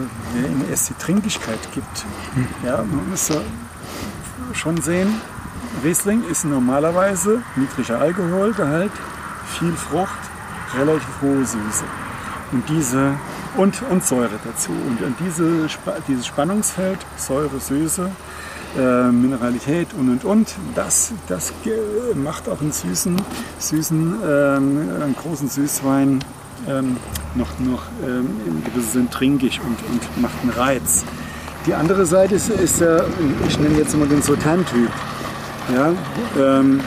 erst die Trinkigkeit gibt. Ja, man muss schon sehen, Riesling ist normalerweise niedriger Alkoholgehalt, viel Frucht, relativ hohe Süße. Und diese und, und Säure dazu. Und, und diese, dieses Spannungsfeld, Säure, Süße, äh, Mineralität und und und, das, das macht auch einen süßen, süßen ähm, einen großen Süßwein ähm, noch, noch ähm, im gewissen Sinn trinkig und, und macht einen Reiz. Die andere Seite ist, ist der, ich nenne jetzt mal den Sultan-Typ. Ja, ähm,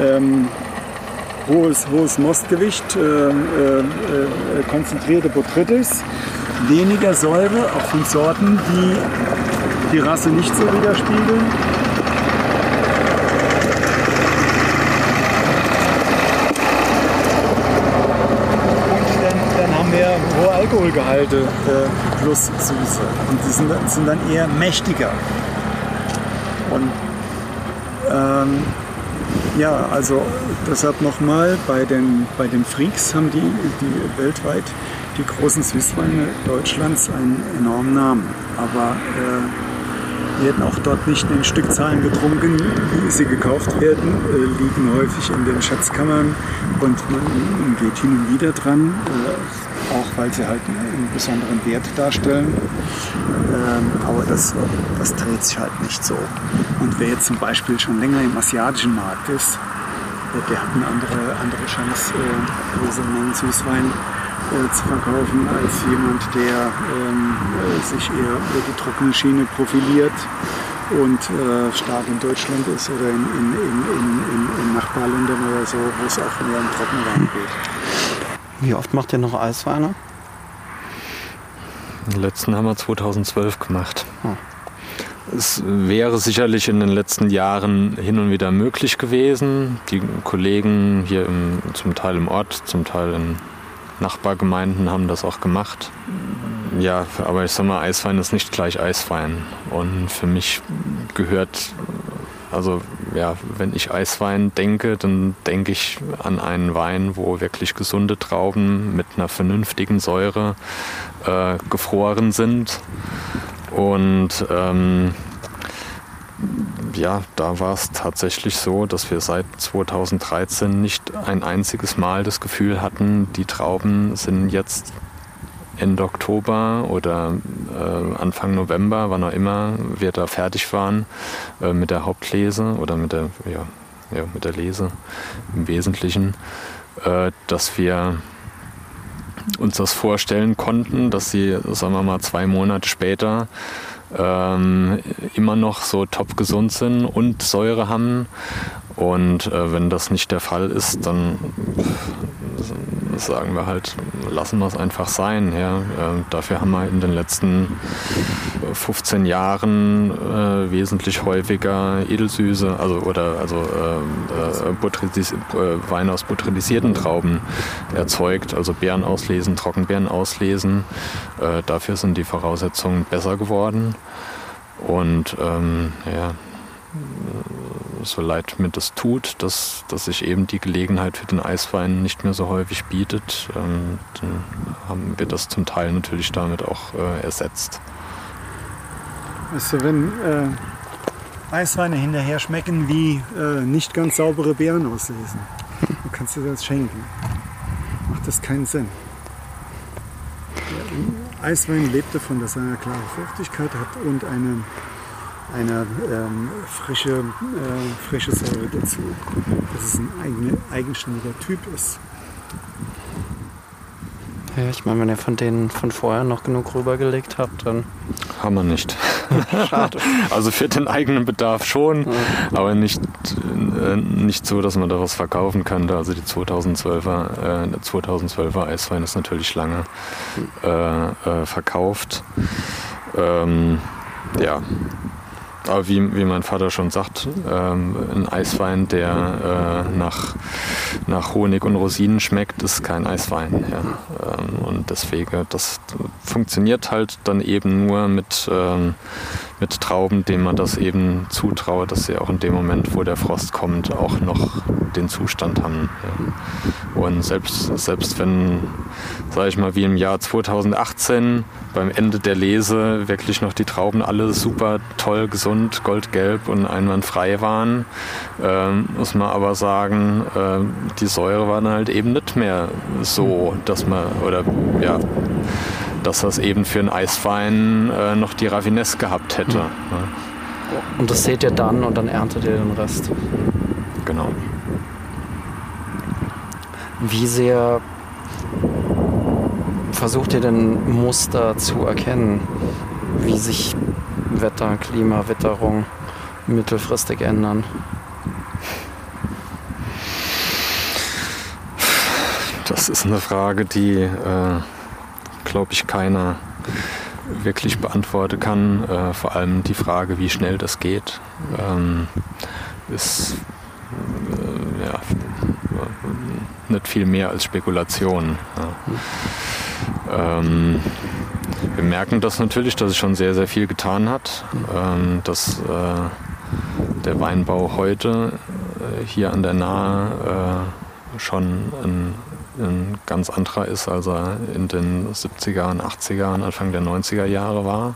ähm, hohes, hohes Mostgewicht, äh, äh, äh, konzentrierte Botrytis, weniger Säure, auch von Sorten, die die Rasse nicht so widerspiegeln. Und dann, dann haben wir hohe Alkoholgehalte äh, plus Süße. Und die sind, sind dann eher mächtiger. Und ähm, ja, also deshalb nochmal, bei den, bei den Freaks haben die, die weltweit die großen Süßweine Deutschlands einen enormen Namen. Aber äh, werden auch dort nicht in Stückzahlen getrunken, wie sie gekauft werden, äh, liegen häufig in den Schatzkammern und man geht hin und wieder dran. Äh, auch weil sie halt einen besonderen Wert darstellen. Ähm, aber das, das dreht sich halt nicht so. Und wer jetzt zum Beispiel schon länger im asiatischen Markt ist, der hat eine andere, andere Chance, äh, Mengen Süßwein äh, zu verkaufen, als jemand, der ähm, äh, sich eher über die trockene Schiene profiliert und äh, stark in Deutschland ist oder in, in, in, in, in Nachbarländern oder so, wo es auch mehr um Trockenwein geht. Wie oft macht ihr noch Eisweine? Den letzten haben wir 2012 gemacht. Hm. Es wäre sicherlich in den letzten Jahren hin und wieder möglich gewesen. Die Kollegen hier im, zum Teil im Ort, zum Teil in Nachbargemeinden haben das auch gemacht. Ja, aber ich sag mal, Eiswein ist nicht gleich Eiswein. Und für mich gehört also ja, wenn ich Eiswein denke, dann denke ich an einen Wein, wo wirklich gesunde Trauben mit einer vernünftigen Säure äh, gefroren sind. Und ähm, ja, da war es tatsächlich so, dass wir seit 2013 nicht ein einziges Mal das Gefühl hatten, die Trauben sind jetzt Ende Oktober oder äh, Anfang November, wann auch immer wir da fertig waren äh, mit der Hauptlese oder mit der, ja, ja, mit der Lese im Wesentlichen, äh, dass wir uns das vorstellen konnten, dass sie, sagen wir mal, zwei Monate später ähm, immer noch so top gesund sind und Säure haben. Und äh, wenn das nicht der Fall ist, dann sagen wir halt, lassen wir es einfach sein. Ja. Äh, dafür haben wir in den letzten 15 Jahren äh, wesentlich häufiger Edelsüße, also oder also äh, äh, Wein aus butrylisierten Trauben erzeugt, also Beeren auslesen, Trockenbeeren auslesen. Äh, dafür sind die Voraussetzungen besser geworden. Und ähm, ja, so leid mir das tut, dass, dass sich eben die Gelegenheit für den Eiswein nicht mehr so häufig bietet, ähm, dann haben wir das zum Teil natürlich damit auch äh, ersetzt. Also wenn äh, Eisweine hinterher schmecken wie äh, nicht ganz saubere Beeren auslesen, dann kannst du das schenken. Macht das keinen Sinn. Der Eiswein lebt davon, dass er eine klare Fruchtigkeit hat und eine eine ähm, frische, äh, frische Säure dazu. Dass es ein eigene, eigenständiger Typ ist. Ja, ich meine, wenn ihr von denen von vorher noch genug rübergelegt habt, dann. Haben wir nicht. Schade. Also für den eigenen Bedarf schon, ja. aber nicht, äh, nicht so, dass man da was verkaufen könnte. Also die 2012er, äh, der 2012er Eiswein ist natürlich lange äh, äh, verkauft. Ähm, ja, aber wie, wie mein Vater schon sagt, ähm, ein Eiswein, der äh, nach, nach Honig und Rosinen schmeckt, ist kein Eiswein. Ja. Ähm, und deswegen, das funktioniert halt dann eben nur mit, ähm, mit Trauben, denen man das eben zutraut, dass sie auch in dem Moment, wo der Frost kommt, auch noch den Zustand haben. Und selbst, selbst wenn, sage ich mal, wie im Jahr 2018 beim Ende der Lese wirklich noch die Trauben alle super toll, gesund, goldgelb und einwandfrei waren, ähm, muss man aber sagen, äh, die Säure war dann halt eben nicht mehr so, dass man, oder ja, dass das eben für einen Eiswein äh, noch die Raffinesse gehabt hätte. Mhm. Und das seht ihr dann und dann erntet ihr den Rest. Genau. Wie sehr versucht ihr denn Muster zu erkennen, wie sich Wetter, Klima, Witterung mittelfristig ändern? Das ist eine Frage, die, äh, glaube ich, keiner wirklich beantworten kann. Äh, vor allem die Frage, wie schnell das geht, ähm, ist äh, ja, nicht viel mehr als Spekulation. Ja. Ähm, wir merken das natürlich, dass es schon sehr, sehr viel getan hat, ähm, dass äh, der Weinbau heute äh, hier an der Nahe äh, schon ein, ein, ganz anderer ist, als er in den 70er und 80er und Anfang der 90er Jahre war.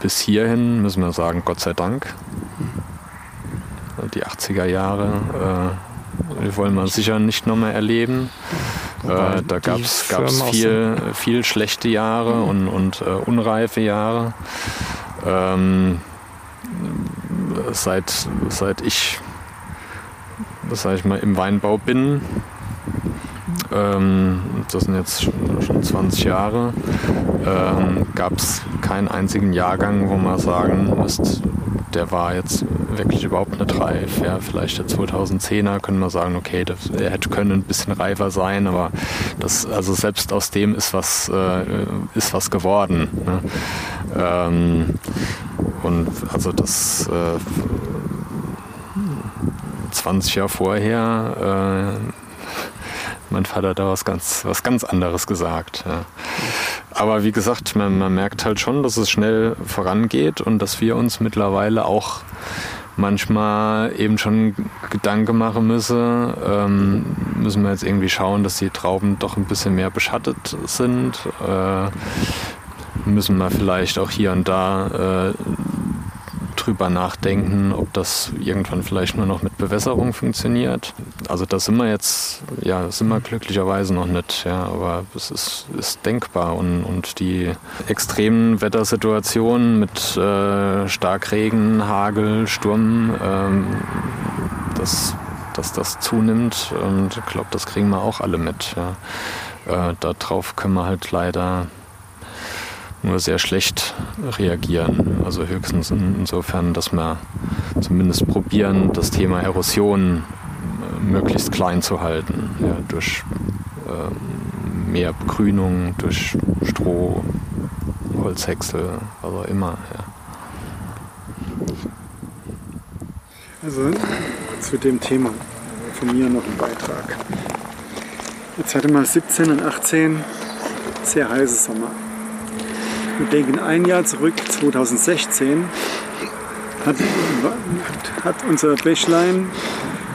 Bis hierhin müssen wir sagen, Gott sei Dank. Die 80er Jahre die wollen wir sicher nicht nochmal erleben. Äh, da gab es viel, viel schlechte Jahre mhm. und, und äh, unreife Jahre. Ähm, seit, seit ich, sag ich mal, im Weinbau bin, ähm, das sind jetzt schon 20 Jahre, ähm, gab es keinen einzigen Jahrgang, wo man sagen müsste, der war jetzt wirklich überhaupt nicht reif. Ja, vielleicht der 2010er können wir sagen, okay, das, er hätte können ein bisschen reifer sein, aber das, also selbst aus dem ist was, äh, ist was geworden. Ne? Ähm, und also das äh, 20 Jahre vorher äh, mein Vater da was ganz, was ganz anderes gesagt. Ja. Aber wie gesagt, man, man, merkt halt schon, dass es schnell vorangeht und dass wir uns mittlerweile auch manchmal eben schon Gedanken machen müssen. Ähm, müssen wir jetzt irgendwie schauen, dass die Trauben doch ein bisschen mehr beschattet sind. Äh, müssen wir vielleicht auch hier und da äh, drüber nachdenken, ob das irgendwann vielleicht nur noch mit Bewässerung funktioniert. Also da sind wir jetzt, ja, sind wir glücklicherweise noch nicht, ja, aber es ist, ist denkbar und, und die extremen Wettersituationen mit äh, Starkregen, Hagel, Sturm, ähm, das, dass das zunimmt und ich glaube, das kriegen wir auch alle mit. Ja. Äh, darauf können wir halt leider nur sehr schlecht reagieren. Also höchstens insofern, dass wir zumindest probieren, das Thema Erosion äh, möglichst klein zu halten. Ja, durch ähm, mehr Begrünung durch Stroh, Holzhäcksel, also immer. Ja. Also zu dem Thema von mir noch ein Beitrag. Jetzt hatte mal 17 und 18 sehr heiße Sommer. Wir denken ein Jahr zurück, 2016, hat, hat unser Bächlein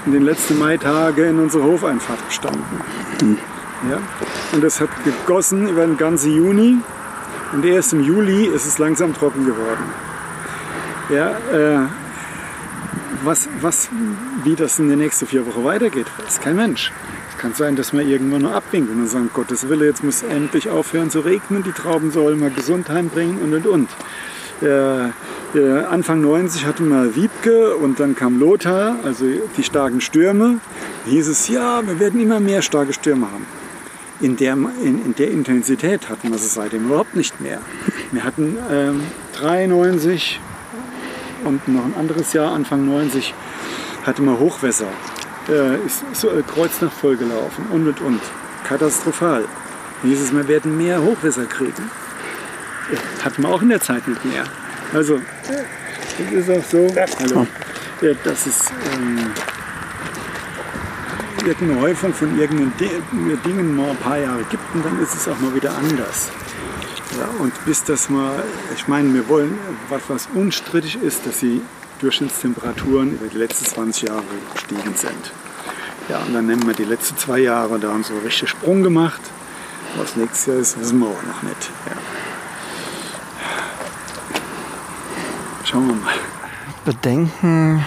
in den letzten Maitagen in unserer Hofeinfahrt gestanden. Ja? Und das hat gegossen über den ganzen Juni und erst im Juli ist es langsam trocken geworden. Ja, äh, was, was, wie das in den nächsten vier Wochen weitergeht, weiß kein Mensch. Kann sein, dass wir irgendwann nur abwinken und sagen, Gottes Wille, jetzt muss endlich aufhören zu regnen, die Trauben sollen mal gesund heimbringen und und und. Äh, äh, Anfang 90 hatten wir Wiebke und dann kam Lothar, also die starken Stürme. Da hieß es, ja, wir werden immer mehr starke Stürme haben. In der, in, in der Intensität hatten wir sie seitdem überhaupt nicht mehr. Wir hatten ähm, 93 und noch ein anderes Jahr, Anfang 90, hatten wir Hochwässer. Äh, ist so äh, kreuznach vollgelaufen und und und. Katastrophal. Da hieß es, wir werden mehr Hochwässer kriegen. Hatten wir auch in der Zeit nicht mehr. Also, das ist auch so. Hallo. Ja, dass es ähm, irgendeine Häufung von irgendeinen Dingen mal ein paar Jahre gibt und dann ist es auch mal wieder anders. Ja, und bis das mal, ich meine, wir wollen, was, was unstrittig ist, dass die Durchschnittstemperaturen über die letzten 20 Jahre gestiegen sind. Ja, und dann nehmen wir die letzten zwei Jahre, da haben sie so einen richtigen Sprung gemacht. Was nächstes Jahr ist, wissen wir auch noch nicht. Ja. Schauen wir mal. Bedenken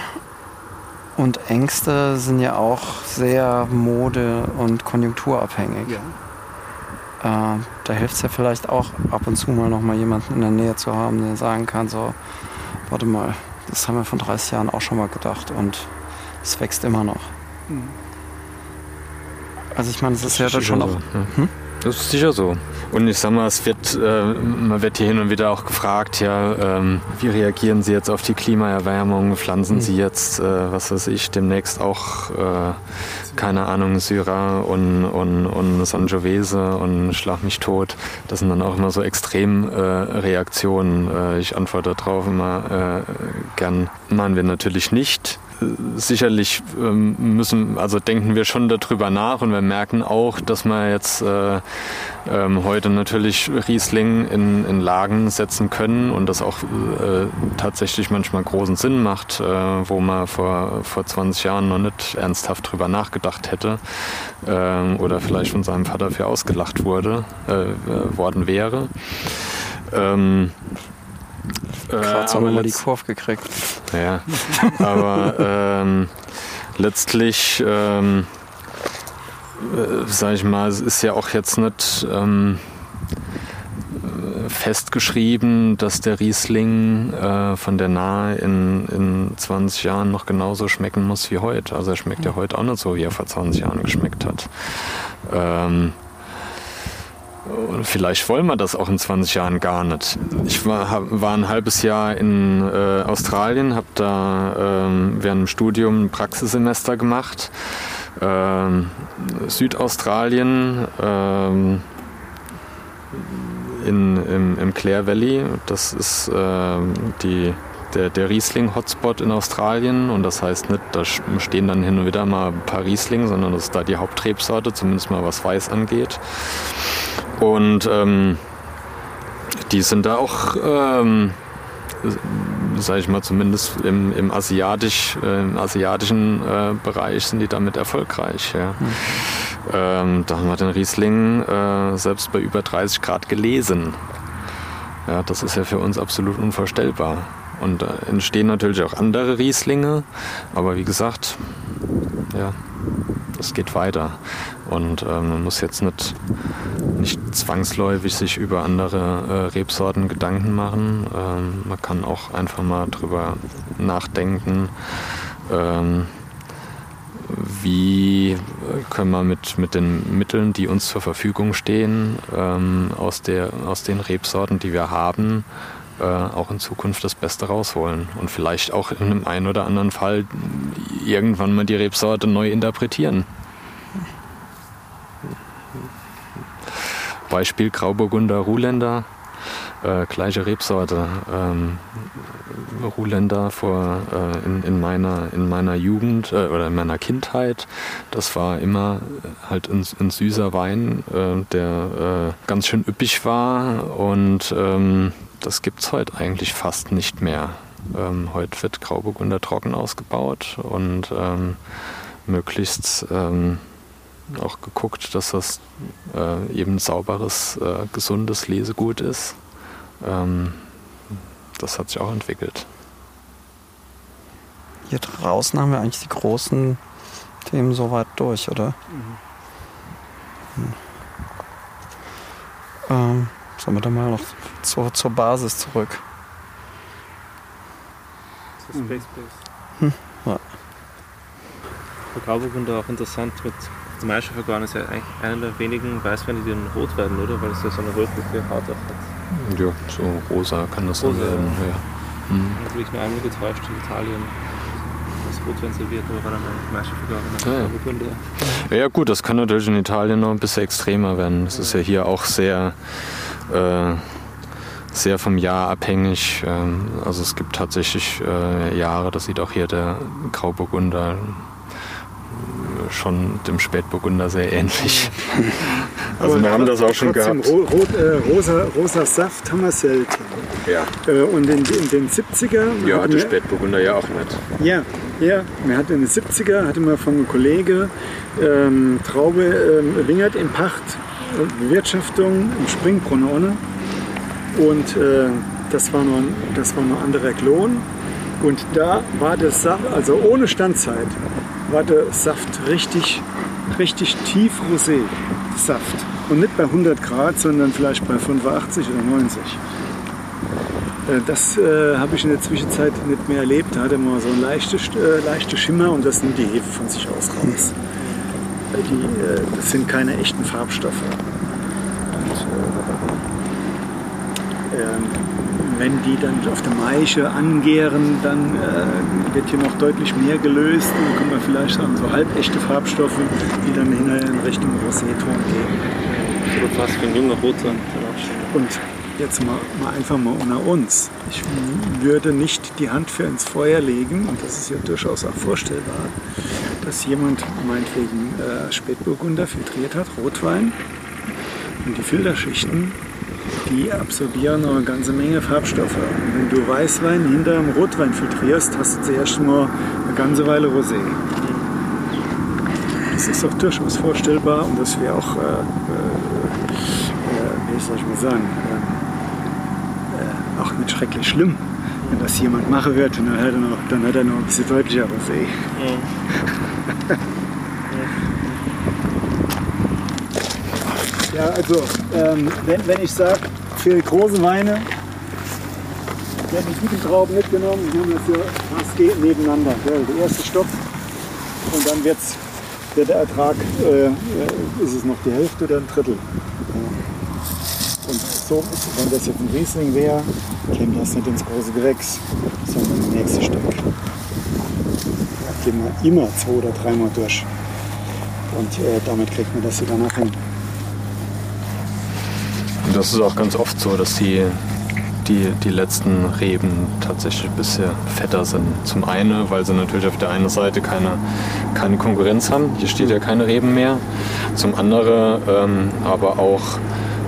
und Ängste sind ja auch sehr mode- und konjunkturabhängig. Ja. Äh, da hilft es ja vielleicht auch ab und zu mal noch mal jemanden in der Nähe zu haben, der sagen kann, so, warte mal, das haben wir vor 30 Jahren auch schon mal gedacht und es wächst immer noch. Mhm. Also ich meine, es ist ja dann schon sicher auch... so. Hm? Das ist sicher so. Und ich sag mal, es wird, äh, man wird hier hin und wieder auch gefragt, ja, ähm, wie reagieren Sie jetzt auf die Klimaerwärmung? Pflanzen Sie jetzt, äh, was weiß ich, demnächst auch, äh, keine Ahnung, Syrah und, und, und Sangiovese und Schlag mich tot. Das sind dann auch immer so Extremreaktionen. Äh, äh, ich antworte darauf immer äh, gern, machen wir natürlich nicht sicherlich ähm, müssen, also denken wir schon darüber nach und wir merken auch, dass wir jetzt äh, ähm, heute natürlich Riesling in, in Lagen setzen können und das auch äh, tatsächlich manchmal großen Sinn macht, äh, wo man vor, vor 20 Jahren noch nicht ernsthaft drüber nachgedacht hätte ähm, oder vielleicht von seinem Vater für ausgelacht wurde, äh, äh, worden wäre. Ähm, äh, so aber nochmal die letzt- Kurve gekriegt. ja, aber ähm, letztlich, ähm, äh, sag ich mal, es ist ja auch jetzt nicht ähm, äh, festgeschrieben, dass der Riesling äh, von der Nahe in, in 20 Jahren noch genauso schmecken muss wie heute. Also er schmeckt ja heute auch nicht so, wie er vor 20 Jahren geschmeckt hat. Ähm, und Vielleicht wollen wir das auch in 20 Jahren gar nicht. Ich war, war ein halbes Jahr in äh, Australien, habe da ähm, während dem Studium ein Praxissemester gemacht. Ähm, Südaustralien, ähm, in, im, im Clare Valley. Das ist ähm, die, der, der Riesling-Hotspot in Australien. Und das heißt nicht, da stehen dann hin und wieder mal ein paar Riesling, sondern das ist da die Hauptrebsorte, zumindest mal was Weiß angeht. Und ähm, die sind da auch, ähm, sage ich mal, zumindest im, im, Asiatisch, äh, im asiatischen äh, Bereich sind die damit erfolgreich. Ja. Ähm, da haben wir den Riesling äh, selbst bei über 30 Grad gelesen. Ja, das ist ja für uns absolut unvorstellbar. Und da entstehen natürlich auch andere Rieslinge, aber wie gesagt, ja, das geht weiter. Und ähm, man muss jetzt nicht, nicht zwangsläufig sich über andere äh, Rebsorten Gedanken machen. Ähm, man kann auch einfach mal drüber nachdenken, ähm, wie können wir mit, mit den Mitteln, die uns zur Verfügung stehen, ähm, aus, der, aus den Rebsorten, die wir haben, äh, auch in Zukunft das Beste rausholen. Und vielleicht auch in einem einen oder anderen Fall irgendwann mal die Rebsorte neu interpretieren. Beispiel Grauburgunder Ruhländer, äh, gleiche Rebsorte. Ähm, Ruhländer vor, äh, in, in, meiner, in meiner Jugend äh, oder in meiner Kindheit. Das war immer halt ein, ein süßer Wein, äh, der äh, ganz schön üppig war und ähm, das gibt es heute eigentlich fast nicht mehr. Ähm, heute wird Grauburgunder trocken ausgebaut und ähm, möglichst ähm, auch geguckt, dass das äh, eben sauberes, äh, gesundes Lesegut ist. Ähm, das hat sich auch entwickelt. Hier draußen haben wir eigentlich die großen Themen soweit durch, oder? Mhm. Ähm, sollen wir dann mal noch zur, zur Basis zurück? Das ist Space Base. Hm. Ja. Für Grauburgunder auch interessant mit zum Maischefvergarn ist ja eigentlich einer der wenigen Weißweine, die dann rot werden, oder? Weil es ja so eine rötliche Haut auch hat. Ja, so rosa kann das rosa, dann werden. Ja. Mhm. Natürlich nur einmal getäuscht in Italien. Das Rotwein serviert, aber war dann ein Maischefvergarn. Ja, ja. ja gut, das kann natürlich in Italien noch ein bisschen extremer werden. Das ist ja hier auch sehr... Äh, sehr vom Jahr abhängig. Ähm, also es gibt tatsächlich äh, Jahre, das sieht auch hier der Grauburgunder schon dem Spätburgunder sehr ähnlich. also wir haben das auch schon gehabt. Rot, äh, rosa, rosa Saft haben wir selten. Ja. Äh, und in, in, den 70er... Ja, hatte Spätburgunder ja auch nicht. Ja, ja. Wir hatten in den 70er, hatte man von einem Kollege ähm, Traube ähm, Wingert in Pacht, Bewirtschaftung im Springbrunner ohne. Und äh, das war noch, das war noch anderer Klon. Und da war das Saft, also ohne Standzeit, war der Saft richtig, richtig tief rosé. Saft. Und nicht bei 100 Grad, sondern vielleicht bei 85 oder 90. Äh, das äh, habe ich in der Zwischenzeit nicht mehr erlebt. Da hatte man so einen leichten äh, leichte Schimmer und das nimmt die Hefe von sich aus raus. Die, äh, das sind keine echten Farbstoffe. Und, äh, ähm, wenn die dann auf der Maische angären, dann äh, wird hier noch deutlich mehr gelöst. Dann kommen wir vielleicht an so halbechte Farbstoffe, die dann hinterher in Richtung Roséton gehen. Oder fast wie ein junger Rotwein. Und jetzt mal, mal, einfach mal unter uns. Ich würde nicht die Hand für ins Feuer legen, und das ist ja durchaus auch vorstellbar, dass jemand meinetwegen äh, Spätburgunder filtriert hat, Rotwein, und die Filterschichten die absorbieren noch eine ganze Menge Farbstoffe. Und wenn du Weißwein hinter dem Rotwein filtrierst, hast du zuerst mal eine ganze Weile Rosé. Das ist auch durchaus vorstellbar und das wäre auch, äh, äh, äh, wie soll ich mal sagen, äh, auch nicht schrecklich schlimm, wenn das jemand machen wird und dann hat er noch, dann hat er noch ein bisschen deutlicher Rosé. Ja. Ja, also ähm, wenn, wenn ich sage, für große Weine werden die guten Trauben mitgenommen. Wir haben das hier fast geht nebeneinander. Ja, der erste Stock und dann wird's, wird der Ertrag, äh, ist es noch die Hälfte oder ein Drittel. Ja. Und so, wenn das jetzt ein Riesling wäre, käme das nicht ins große Gewächs, sondern im nächsten Stück. Da gehen wir immer zwei oder dreimal durch. Und äh, damit kriegt man das hier danach hin das ist auch ganz oft so, dass die, die, die letzten Reben tatsächlich ein bisschen fetter sind. Zum einen, weil sie natürlich auf der einen Seite keine, keine Konkurrenz haben. Hier steht ja keine Reben mehr. Zum anderen ähm, aber auch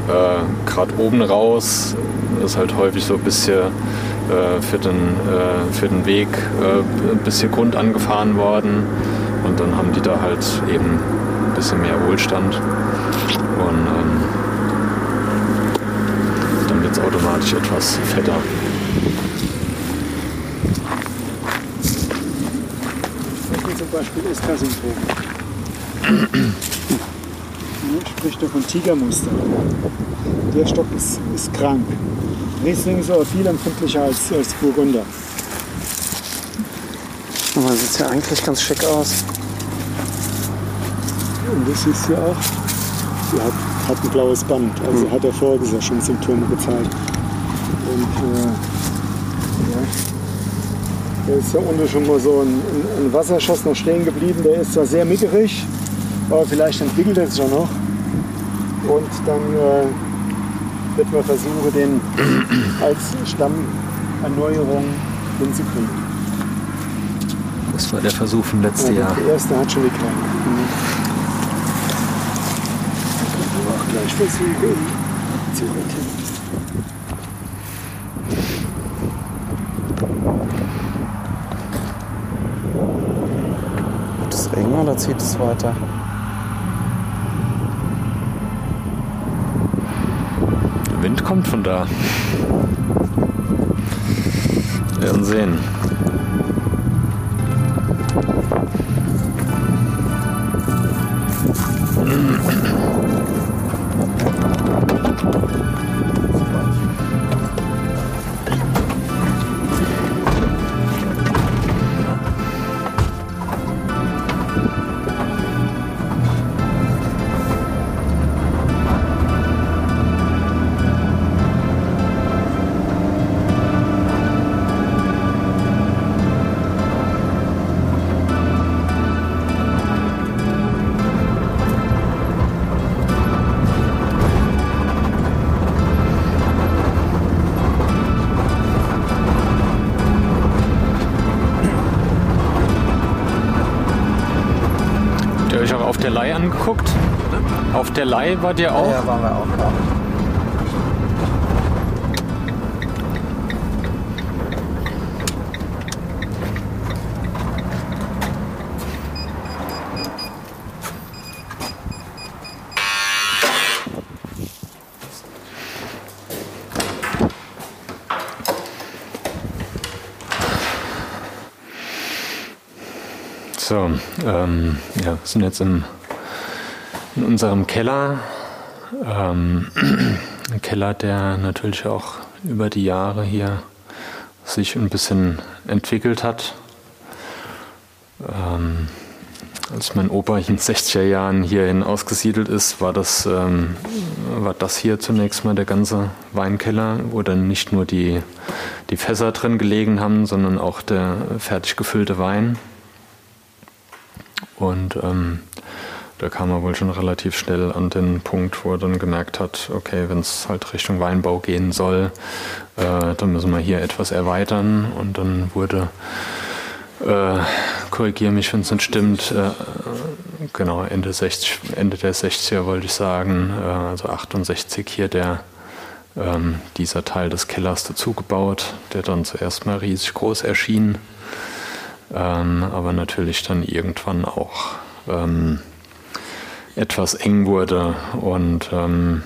äh, gerade oben raus ist halt häufig so ein bisschen äh, für, den, äh, für den Weg äh, ein bisschen Grund angefahren worden. Und dann haben die da halt eben ein bisschen mehr Wohlstand. Und ähm, jetzt automatisch etwas fetter. zum Beispiel Eska-Syndrom. Spricht er von Tigermuster. Der Stock ist, ist krank. Riesling ist aber viel empfindlicher als, als Burgunder. Aber sieht ja eigentlich ganz schick aus. Und das ist ja auch. Sie hat hat ein blaues Band. Also mhm. hat er vorher schon Symptome gezeigt. Und äh, ja, da ist ja unten schon mal so ein, ein, Wasserschoss noch stehen geblieben. Der ist zwar sehr mickerig, aber vielleicht entwickelt er sich auch noch. Und dann äh, wird man versuchen, den als Stammerneuerung hinzukriegen. Das war der Versuch vom letzten Ja, Jahr. Der erste hat schon geklappt. Mhm. Wir auch gleich versuchen zu retten. Wird es eng oder zieht es weiter? Der Wind kommt von da. Wir werden sehen. Der Leih wart ihr auch? Ja, waren wir auch da. So, ähm, ja, wir sind jetzt im, unserem Keller. Ähm, ein Keller, der natürlich auch über die Jahre hier sich ein bisschen entwickelt hat. Ähm, als mein Opa in den 60er Jahren hierhin ausgesiedelt ist, war das, ähm, war das hier zunächst mal der ganze Weinkeller, wo dann nicht nur die, die Fässer drin gelegen haben, sondern auch der fertig gefüllte Wein. Und ähm, da kam er wohl schon relativ schnell an den Punkt, wo er dann gemerkt hat, okay, wenn es halt Richtung Weinbau gehen soll, äh, dann müssen wir hier etwas erweitern. Und dann wurde, äh, korrigiere mich, wenn es nicht stimmt, äh, genau, Ende, 60, Ende der 60er wollte ich sagen, äh, also 68 hier der ähm, dieser Teil des Kellers dazugebaut, der dann zuerst mal riesig groß erschien ähm, aber natürlich dann irgendwann auch ähm, etwas eng wurde. Und ähm,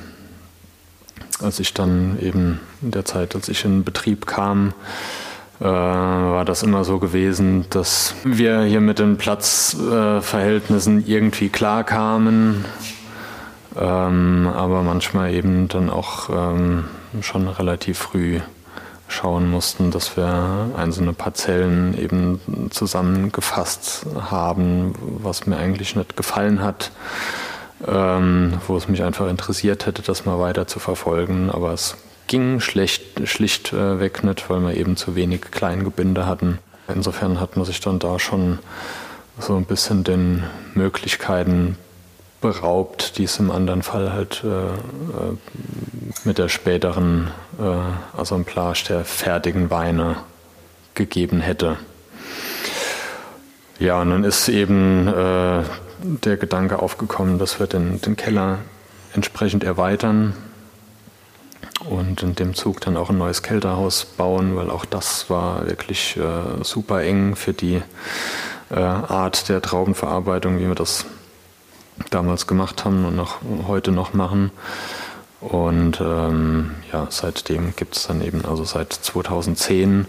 als ich dann eben in der Zeit, als ich in Betrieb kam, äh, war das immer so gewesen, dass wir hier mit den Platzverhältnissen äh, irgendwie klarkamen, ähm, aber manchmal eben dann auch ähm, schon relativ früh schauen mussten, dass wir einzelne Parzellen eben zusammengefasst haben, was mir eigentlich nicht gefallen hat, ähm, wo es mich einfach interessiert hätte, das mal weiter zu verfolgen. Aber es ging schlecht, schlichtweg nicht, weil wir eben zu wenig Kleingebinde hatten. Insofern hat man sich dann da schon so ein bisschen den Möglichkeiten beraubt, die es im anderen Fall halt äh, mit der späteren äh, Assemblage der fertigen Weine gegeben hätte. Ja, und dann ist eben äh, der Gedanke aufgekommen, dass wir den, den Keller entsprechend erweitern und in dem Zug dann auch ein neues Kälterhaus bauen, weil auch das war wirklich äh, super eng für die äh, Art der Traubenverarbeitung, wie wir das damals gemacht haben und noch heute noch machen. Und ähm, ja, seitdem gibt es dann eben, also seit 2010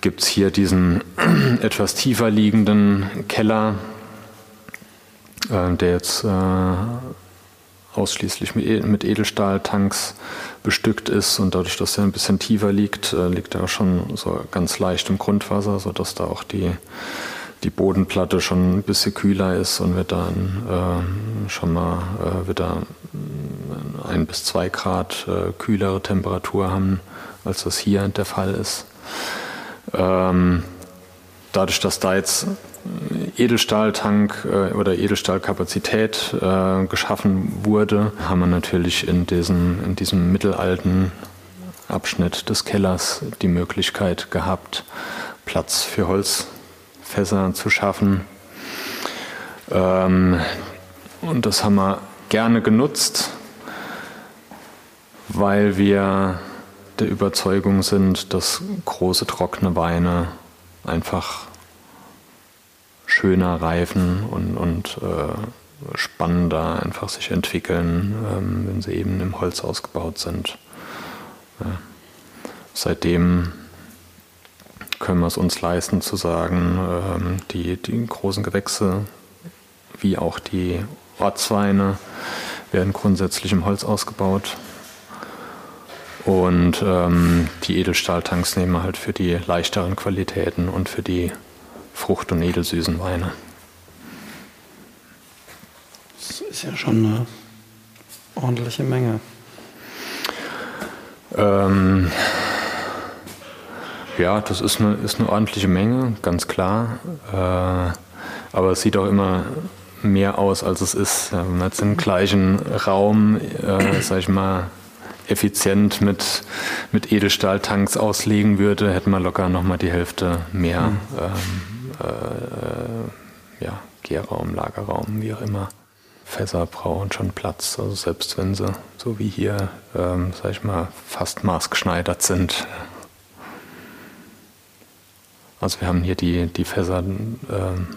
gibt es hier diesen etwas tiefer liegenden Keller, äh, der jetzt äh, ausschließlich mit Edelstahltanks bestückt ist. Und dadurch, dass er ein bisschen tiefer liegt, äh, liegt er schon so ganz leicht im Grundwasser, sodass da auch die die Bodenplatte schon ein bisschen kühler ist und wir dann äh, schon mal äh, wieder ein bis zwei Grad äh, kühlere Temperatur haben, als das hier der Fall ist. Ähm, dadurch, dass da jetzt Edelstahltank äh, oder Edelstahlkapazität äh, geschaffen wurde, haben wir natürlich in diesem, in diesem mittelalten Abschnitt des Kellers die Möglichkeit gehabt, Platz für Holzfässer zu schaffen. Ähm, und das haben wir gerne genutzt, weil wir der Überzeugung sind, dass große trockene Weine einfach schöner reifen und, und äh, spannender einfach sich entwickeln, ähm, wenn sie eben im Holz ausgebaut sind. Ja. Seitdem können wir es uns leisten zu sagen, ähm, die, die großen Gewächse wie auch die Ortsweine werden grundsätzlich im Holz ausgebaut. Und ähm, die Edelstahltanks nehmen wir halt für die leichteren Qualitäten und für die Frucht- und edelsüßen Weine. Das ist ja schon eine ordentliche Menge. Ähm, ja, das ist eine, ist eine ordentliche Menge, ganz klar. Äh, aber es sieht auch immer mehr aus, als es ist. Wenn man jetzt im gleichen Raum, äh, sag ich mal, effizient mit, mit Edelstahltanks auslegen würde, hätten wir locker nochmal die Hälfte mehr mhm. ähm, äh, ja, Gärraum, Lagerraum, wie auch immer. Fässer brauchen schon Platz, also selbst wenn sie, so wie hier, ähm, sag ich mal, fast maßgeschneidert sind. Also wir haben hier die, die Fässer ähm,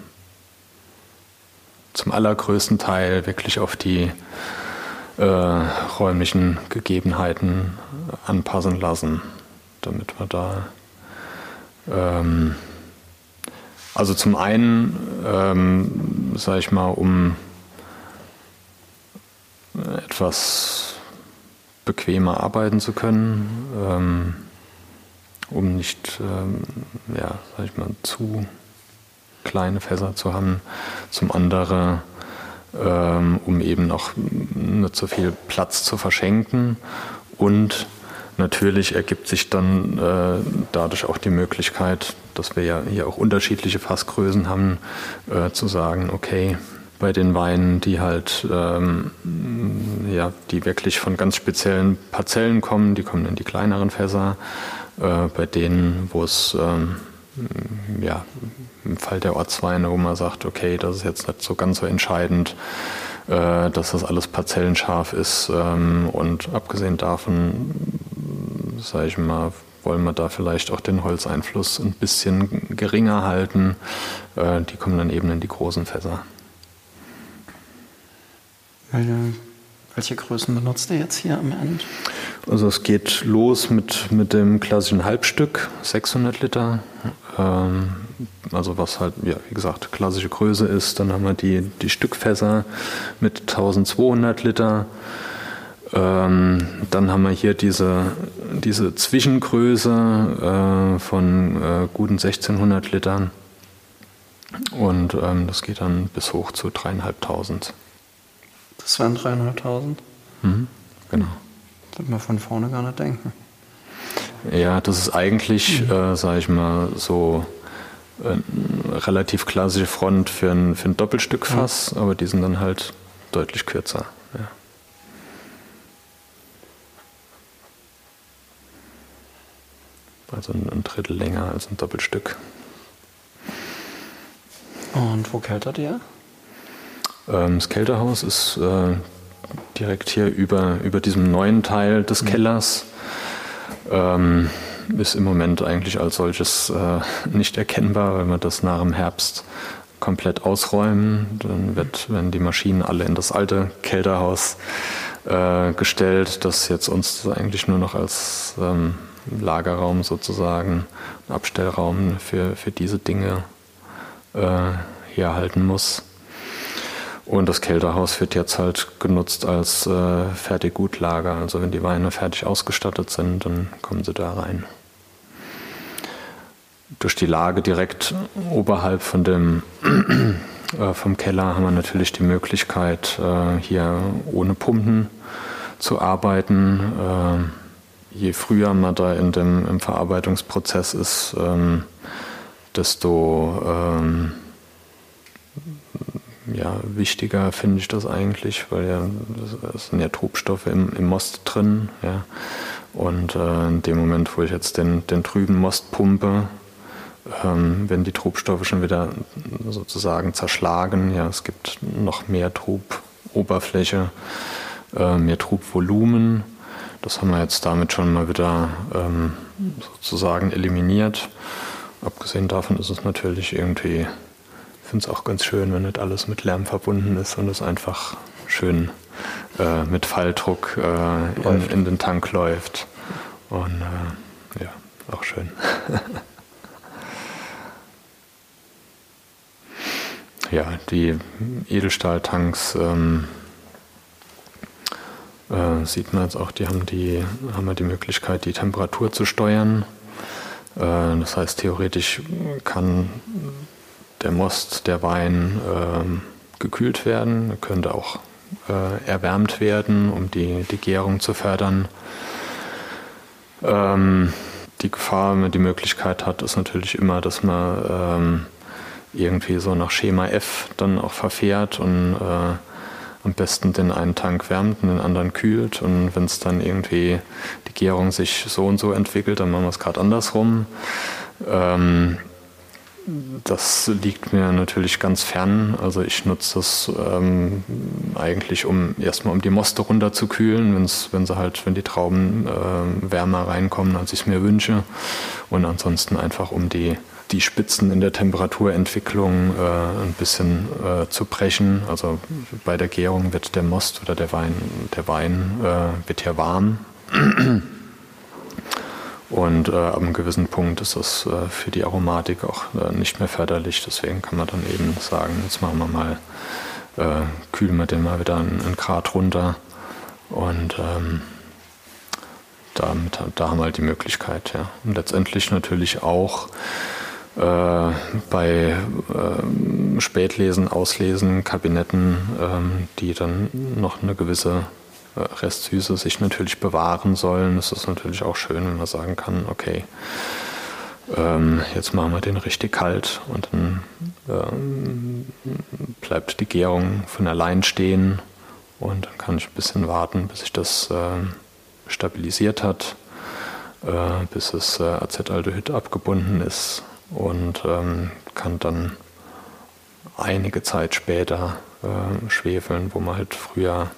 zum allergrößten Teil wirklich auf die äh, räumlichen Gegebenheiten anpassen lassen, damit wir da ähm, also zum einen, ähm, sage ich mal, um etwas bequemer arbeiten zu können, ähm, um nicht, ähm, ja, sag ich mal, zu kleine Fässer zu haben. Zum anderen, ähm, um eben noch nicht so viel Platz zu verschenken. Und natürlich ergibt sich dann äh, dadurch auch die Möglichkeit, dass wir ja hier auch unterschiedliche Fassgrößen haben, äh, zu sagen, okay, bei den Weinen, die halt, ähm, ja, die wirklich von ganz speziellen Parzellen kommen, die kommen in die kleineren Fässer. Äh, bei denen, wo es ähm, ja, im Fall der Ortsweine, wo man sagt, okay, das ist jetzt nicht so ganz so entscheidend, äh, dass das alles parzellenscharf ist. Ähm, und abgesehen davon, sage ich mal, wollen wir da vielleicht auch den Holzeinfluss ein bisschen geringer halten. Äh, die kommen dann eben in die großen Fässer. Welche Größen benutzt ihr jetzt hier am Ende? Also es geht los mit, mit dem klassischen Halbstück, 600 Liter. Ähm, also was halt, ja, wie gesagt, klassische Größe ist. Dann haben wir die, die Stückfässer mit 1200 Liter. Ähm, dann haben wir hier diese, diese Zwischengröße äh, von äh, guten 1600 Litern. Und ähm, das geht dann bis hoch zu dreieinhalbtausend. Das wären dreieinhalbtausend? Mhm, genau. Würde man von vorne gar nicht denken. Ja, das ist eigentlich, mhm. äh, sage ich mal, so eine äh, relativ klassische Front für ein, für ein Doppelstückfass, mhm. aber die sind dann halt deutlich kürzer. Ja. Also ein, Drittel länger als ein Doppelstück. Und wo keltert ihr? Ähm, das Kältehaus ist äh, direkt hier über, über diesem neuen Teil des mhm. Kellers. Ähm, ist im Moment eigentlich als solches äh, nicht erkennbar, weil wir das nach dem Herbst komplett ausräumen. Dann wird, werden die Maschinen alle in das alte Kälterhaus äh, gestellt, das jetzt uns eigentlich nur noch als ähm, Lagerraum sozusagen, Abstellraum für, für diese Dinge äh, herhalten muss. Und das Kälterhaus wird jetzt halt genutzt als äh, Fertiggutlager. Also wenn die Weine fertig ausgestattet sind, dann kommen sie da rein. Durch die Lage direkt oberhalb von dem, äh, vom Keller haben wir natürlich die Möglichkeit, äh, hier ohne Pumpen zu arbeiten. Äh, je früher man da in dem, im Verarbeitungsprozess ist, ähm, desto ähm, ja, wichtiger finde ich das eigentlich, weil ja, es sind ja Trubstoffe im, im Most drin. Ja. Und äh, in dem Moment, wo ich jetzt den, den trüben Most pumpe, ähm, wenn die Trubstoffe schon wieder sozusagen zerschlagen, ja, es gibt noch mehr Truboberfläche, äh, mehr Trubvolumen. Das haben wir jetzt damit schon mal wieder ähm, sozusagen eliminiert. Abgesehen davon ist es natürlich irgendwie finde es auch ganz schön, wenn nicht alles mit Lärm verbunden ist und es einfach schön äh, mit Falldruck äh, in, in, den Tank läuft. Und äh, ja, auch schön. ja, die Edelstahltanks ähm, äh, sieht man jetzt auch, die haben die haben ja die Möglichkeit, die Temperatur zu steuern. Äh, das heißt, theoretisch kann der Most, der Wein äh, gekühlt werden, könnte auch äh, erwärmt werden, um die, die Gärung zu fördern. Ähm, die Gefahr, die Möglichkeit hat, ist natürlich immer, dass man ähm, irgendwie so nach Schema F dann auch verfährt und äh, am besten den einen Tank wärmt und den anderen kühlt. Und wenn es dann irgendwie die Gärung sich so und so entwickelt, dann machen wir es gerade andersrum. Ähm, das liegt mir natürlich ganz fern. Also ich nutze das ähm, eigentlich, um erstmal um die Moste runterzukühlen, wenn's, wenn sie halt, wenn die Trauben äh, wärmer reinkommen, als ich es mir wünsche. Und ansonsten einfach um die, die Spitzen in der Temperaturentwicklung äh, ein bisschen äh, zu brechen. Also bei der Gärung wird der Most oder der Wein, der Wein äh, wird ja warm. Und äh, ab einem gewissen Punkt ist das äh, für die Aromatik auch äh, nicht mehr förderlich. Deswegen kann man dann eben sagen, jetzt machen wir mal, äh, kühlen wir den mal wieder einen, Grad runter. Und ähm, damit, da haben wir halt die Möglichkeit. Ja. Und letztendlich natürlich auch äh, bei äh, Spätlesen, Auslesen, Kabinetten, ähm, die dann noch eine gewisse äh, Restsüße sich natürlich bewahren sollen. Es ist natürlich auch schön, wenn man sagen kann, okay, ähm, jetzt machen wir den richtig kalt und dann ähm, bleibt die Gärung von allein stehen und dann kann ich ein bisschen warten, bis sich das äh, stabilisiert hat, äh, bis das äh, Acetaldehyd abgebunden ist und ähm, kann dann einige Zeit später äh, schwefeln, wo man halt früher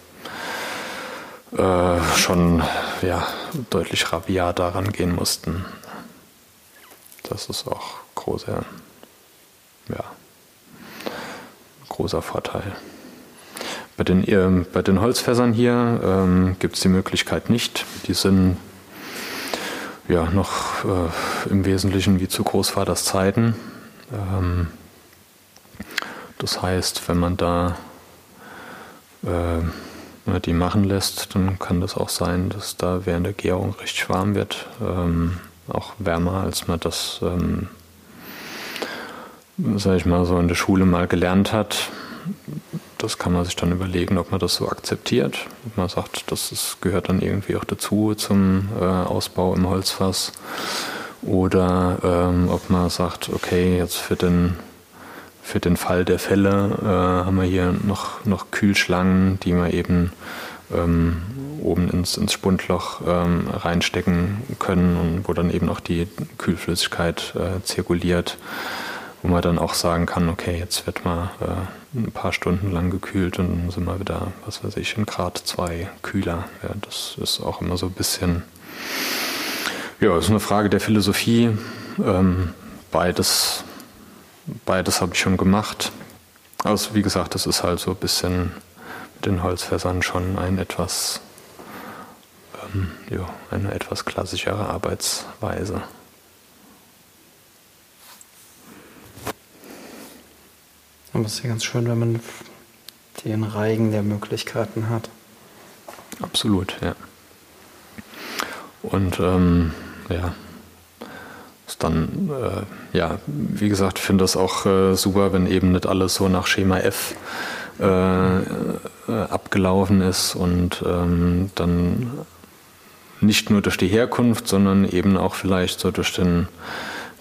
äh, schon ja, deutlich rabiater rangehen mussten. Das ist auch großer, ja, großer Vorteil. Bei den, äh, bei den Holzfässern hier ähm, gibt es die Möglichkeit nicht. Die sind ja noch äh, im Wesentlichen wie zu Großvaters Zeiten. Ähm, das heißt, wenn man da äh, die machen lässt, dann kann das auch sein, dass da während der Gärung richtig warm wird. Ähm, auch wärmer, als man das, ähm, sag ich mal, so in der Schule mal gelernt hat. Das kann man sich dann überlegen, ob man das so akzeptiert. Ob man sagt, das ist, gehört dann irgendwie auch dazu zum äh, Ausbau im Holzfass. Oder ähm, ob man sagt, okay, jetzt für den für den Fall der Fälle äh, haben wir hier noch, noch Kühlschlangen, die wir eben ähm, oben ins, ins Spundloch ähm, reinstecken können und wo dann eben auch die Kühlflüssigkeit äh, zirkuliert, wo man dann auch sagen kann, okay, jetzt wird mal äh, ein paar Stunden lang gekühlt und dann sind wir wieder, was weiß ich, in Grad 2 kühler. Ja, das ist auch immer so ein bisschen, ja, ist eine Frage der Philosophie. Ähm, beides beides habe ich schon gemacht. Also wie gesagt, das ist halt so ein bisschen mit den Holzfässern schon ein etwas, ähm, ja, eine etwas klassischere Arbeitsweise. Aber es ist ja ganz schön, wenn man den Reigen der Möglichkeiten hat. Absolut, ja. Und ähm, ja, dann, äh, ja, wie gesagt, finde das auch äh, super, wenn eben nicht alles so nach Schema F äh, äh abgelaufen ist und ähm, dann nicht nur durch die Herkunft, sondern eben auch vielleicht so durch den,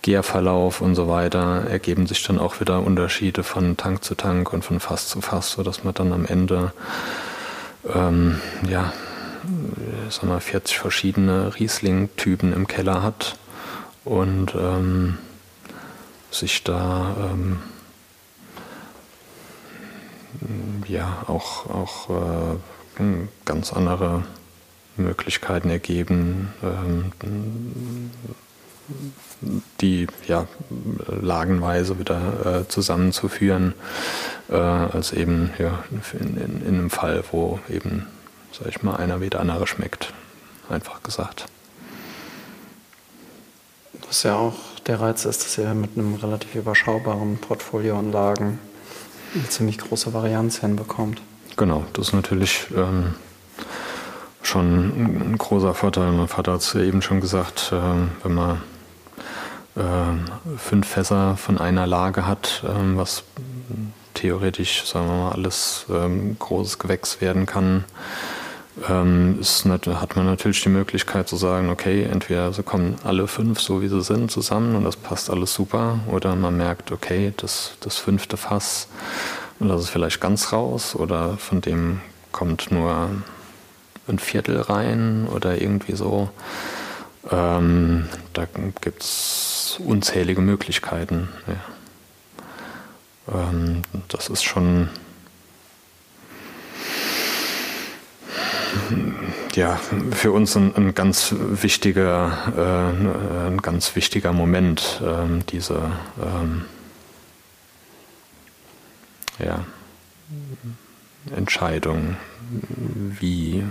Gärverlauf und so weiter ergeben sich dann auch wieder Unterschiede von Tank zu Tank und von Fass zu Fass, sodass man dann am Ende ähm, ja, sag mal, 40 verschiedene Riesling-Typen im Keller hat und ähm, sich da ähm, ja auch, auch äh, ganz andere Möglichkeiten ergeben, ähm, die ja lagenweise wieder äh, zusammenzuführen, äh, als eben ja, in, in, in, einem Fall, wo eben, sag ich mal, einer wie der andere schmeckt. Einfach gesagt. Was ja auch der Reiz ist, dass ihr mit einem relativ überschaubaren Portfolio an eine ziemlich große Varianz hinbekommt. Genau, das ist natürlich ähm, schon ein großer Vorteil. Mein Vater hat es eben schon gesagt, äh, wenn man äh, fünf Fässer von einer Lage hat, äh, was theoretisch, sagen wir mal, alles ähm, großes Gewächs werden kann, ähm, ist, hat man natürlich die Möglichkeit zu sagen, okay, entweder so kommen alle fünf so wie sie sind zusammen und das passt alles super, oder man merkt, okay, das, das fünfte Fass, das ist vielleicht ganz raus, oder von dem kommt nur ein Viertel rein oder irgendwie so. Ähm, da gibt es unzählige Möglichkeiten. Ja. Ähm, das ist schon ja, für uns ein, ein ganz wichtiger, äh, ein ganz wichtiger Moment, äh, diese ähm, ja, Entscheidung, wie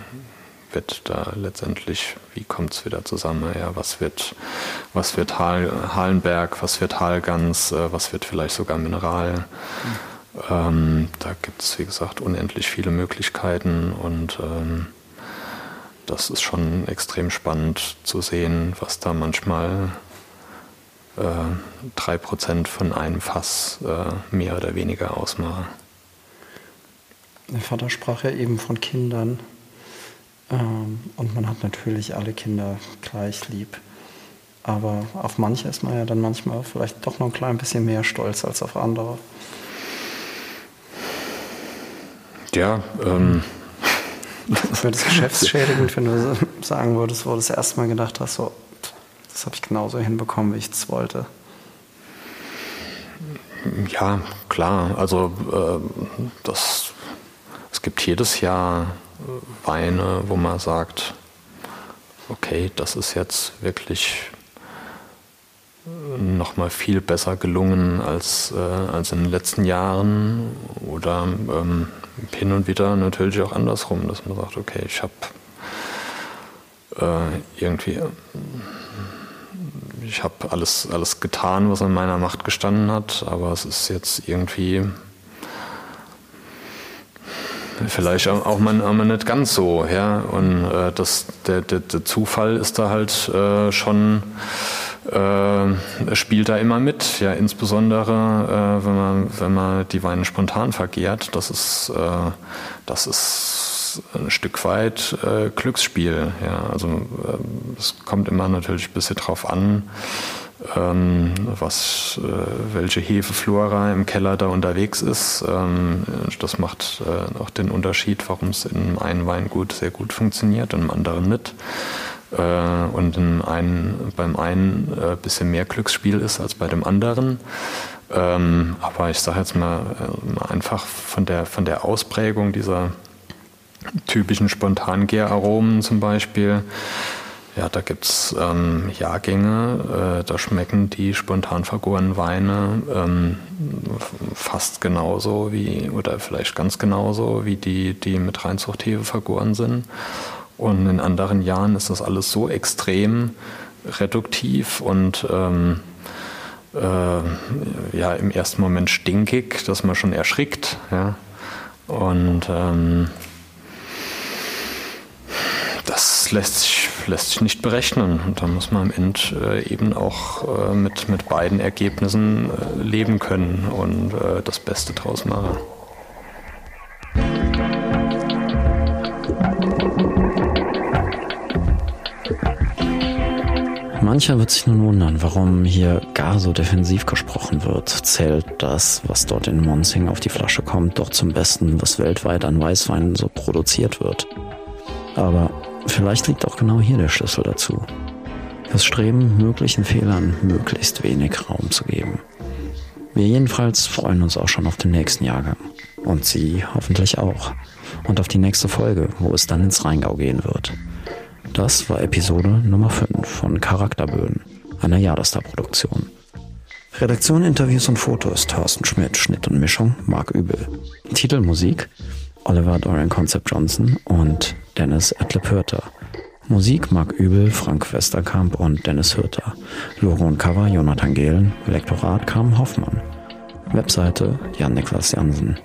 wird da letztendlich, wie kommt es wieder zusammen? Ja, was wird, was wird Hal, Halenberg, was wird Halgans, äh, was wird vielleicht sogar Mineral? Mhm. Ähm, da gibt es, wie gesagt, unendlich viele Möglichkeiten und ähm, das ist schon extrem spannend zu sehen, was da manchmal äh, drei äh, Prozent von einem Fass äh, mehr oder weniger ausmachen. Der Vater sprach ja eben von Kindern. Ähm, und man hat natürlich alle Kinder gleich lieb. Aber auf manche ist man ja dann manchmal vielleicht doch noch ein klein bisschen mehr stolz als auf andere. Ja, ähm. Wäre das geschäftsschädigend, wenn du sagen würdest, wo du das erste Mal gedacht hast, so, das habe ich genauso hinbekommen, wie ich es wollte? Ja, klar. Also äh, das, es gibt jedes Jahr Weine, wo man sagt, okay, das ist jetzt wirklich noch mal viel besser gelungen als, äh, als in den letzten Jahren oder ähm, hin und wieder natürlich auch andersrum, dass man sagt, okay, ich habe äh, irgendwie ich habe alles, alles getan, was in meiner Macht gestanden hat, aber es ist jetzt irgendwie vielleicht auch mal, auch mal nicht ganz so. Ja? Und äh, das, der, der, der, Zufall ist da halt äh, schon, äh, spielt da immer mit. Ja, insbesondere äh, wenn, man, wenn man die Weine spontan vergehrt. Das ist, äh, das ist ein Stück weit äh, Glücksspiel. Ja? Also es kommt immer natürlich ein bisschen drauf an ähm, was, äh, welche Hefeflora im Keller da unterwegs ist. Ähm, das macht äh, auch den Unterschied, warum es in einem Weingut sehr gut funktioniert und im anderen nicht. Äh, und in einen, beim einen ein äh, bisschen mehr Glücksspiel ist als bei dem anderen. Ähm, aber ich sage jetzt mal äh, einfach von der, von der Ausprägung dieser typischen Spontangäraromen zum Beispiel, ja, da gibt es ähm, Jahrgänge, äh, da schmecken die spontan vergorenen Weine ähm, fast genauso wie, oder vielleicht ganz genauso wie die, die mit Reinzuchthefe vergoren sind. Und in anderen Jahren ist das alles so extrem reduktiv und ähm, äh, ja, im ersten Moment stinkig, dass man schon erschrickt. Ja? Und ähm, das lässt sich, lässt sich nicht berechnen. Und da muss man am Ende äh, eben auch äh, mit, mit beiden Ergebnissen äh, leben können und äh, das Beste draus machen. Mancher wird sich nun wundern, warum hier gar so defensiv gesprochen wird. Zählt das, was dort in Monsing auf die Flasche kommt, doch zum Besten, was weltweit an Weißwein so produziert wird. Aber vielleicht liegt auch genau hier der Schlüssel dazu. Das Streben, möglichen Fehlern möglichst wenig Raum zu geben. Wir jedenfalls freuen uns auch schon auf den nächsten Jahrgang. Und Sie hoffentlich auch. Und auf die nächste Folge, wo es dann ins Rheingau gehen wird. Das war Episode Nummer 5 von Charakterböden, einer Jadestar-Produktion. Redaktion, Interviews und Fotos Thorsten Schmidt, Schnitt und Mischung Marc Übel. Titelmusik Oliver Dorian Concept Johnson und Dennis Edlep Hürter. Musik Marc Übel, Frank Westerkamp und Dennis Hürter. Logo und Cover Jonathan Gehlen. Lektorat Carmen Hoffmann. Webseite Jan-Niklas Jansen.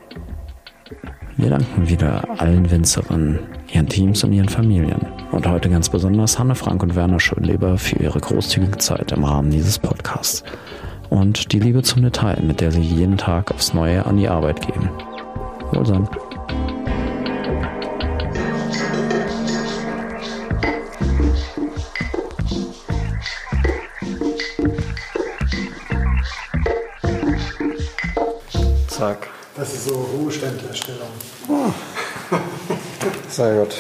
Wir danken wieder allen Winzerinnen, ihren Teams und ihren Familien. Und heute ganz besonders Hanne Frank und Werner Schönleber für ihre großzügige Zeit im Rahmen dieses Podcasts. Und die Liebe zum Detail, mit der sie jeden Tag aufs Neue an die Arbeit gehen. Wohlsein. Zack. Das ist so Ruheständlerstellung. Sehr gut.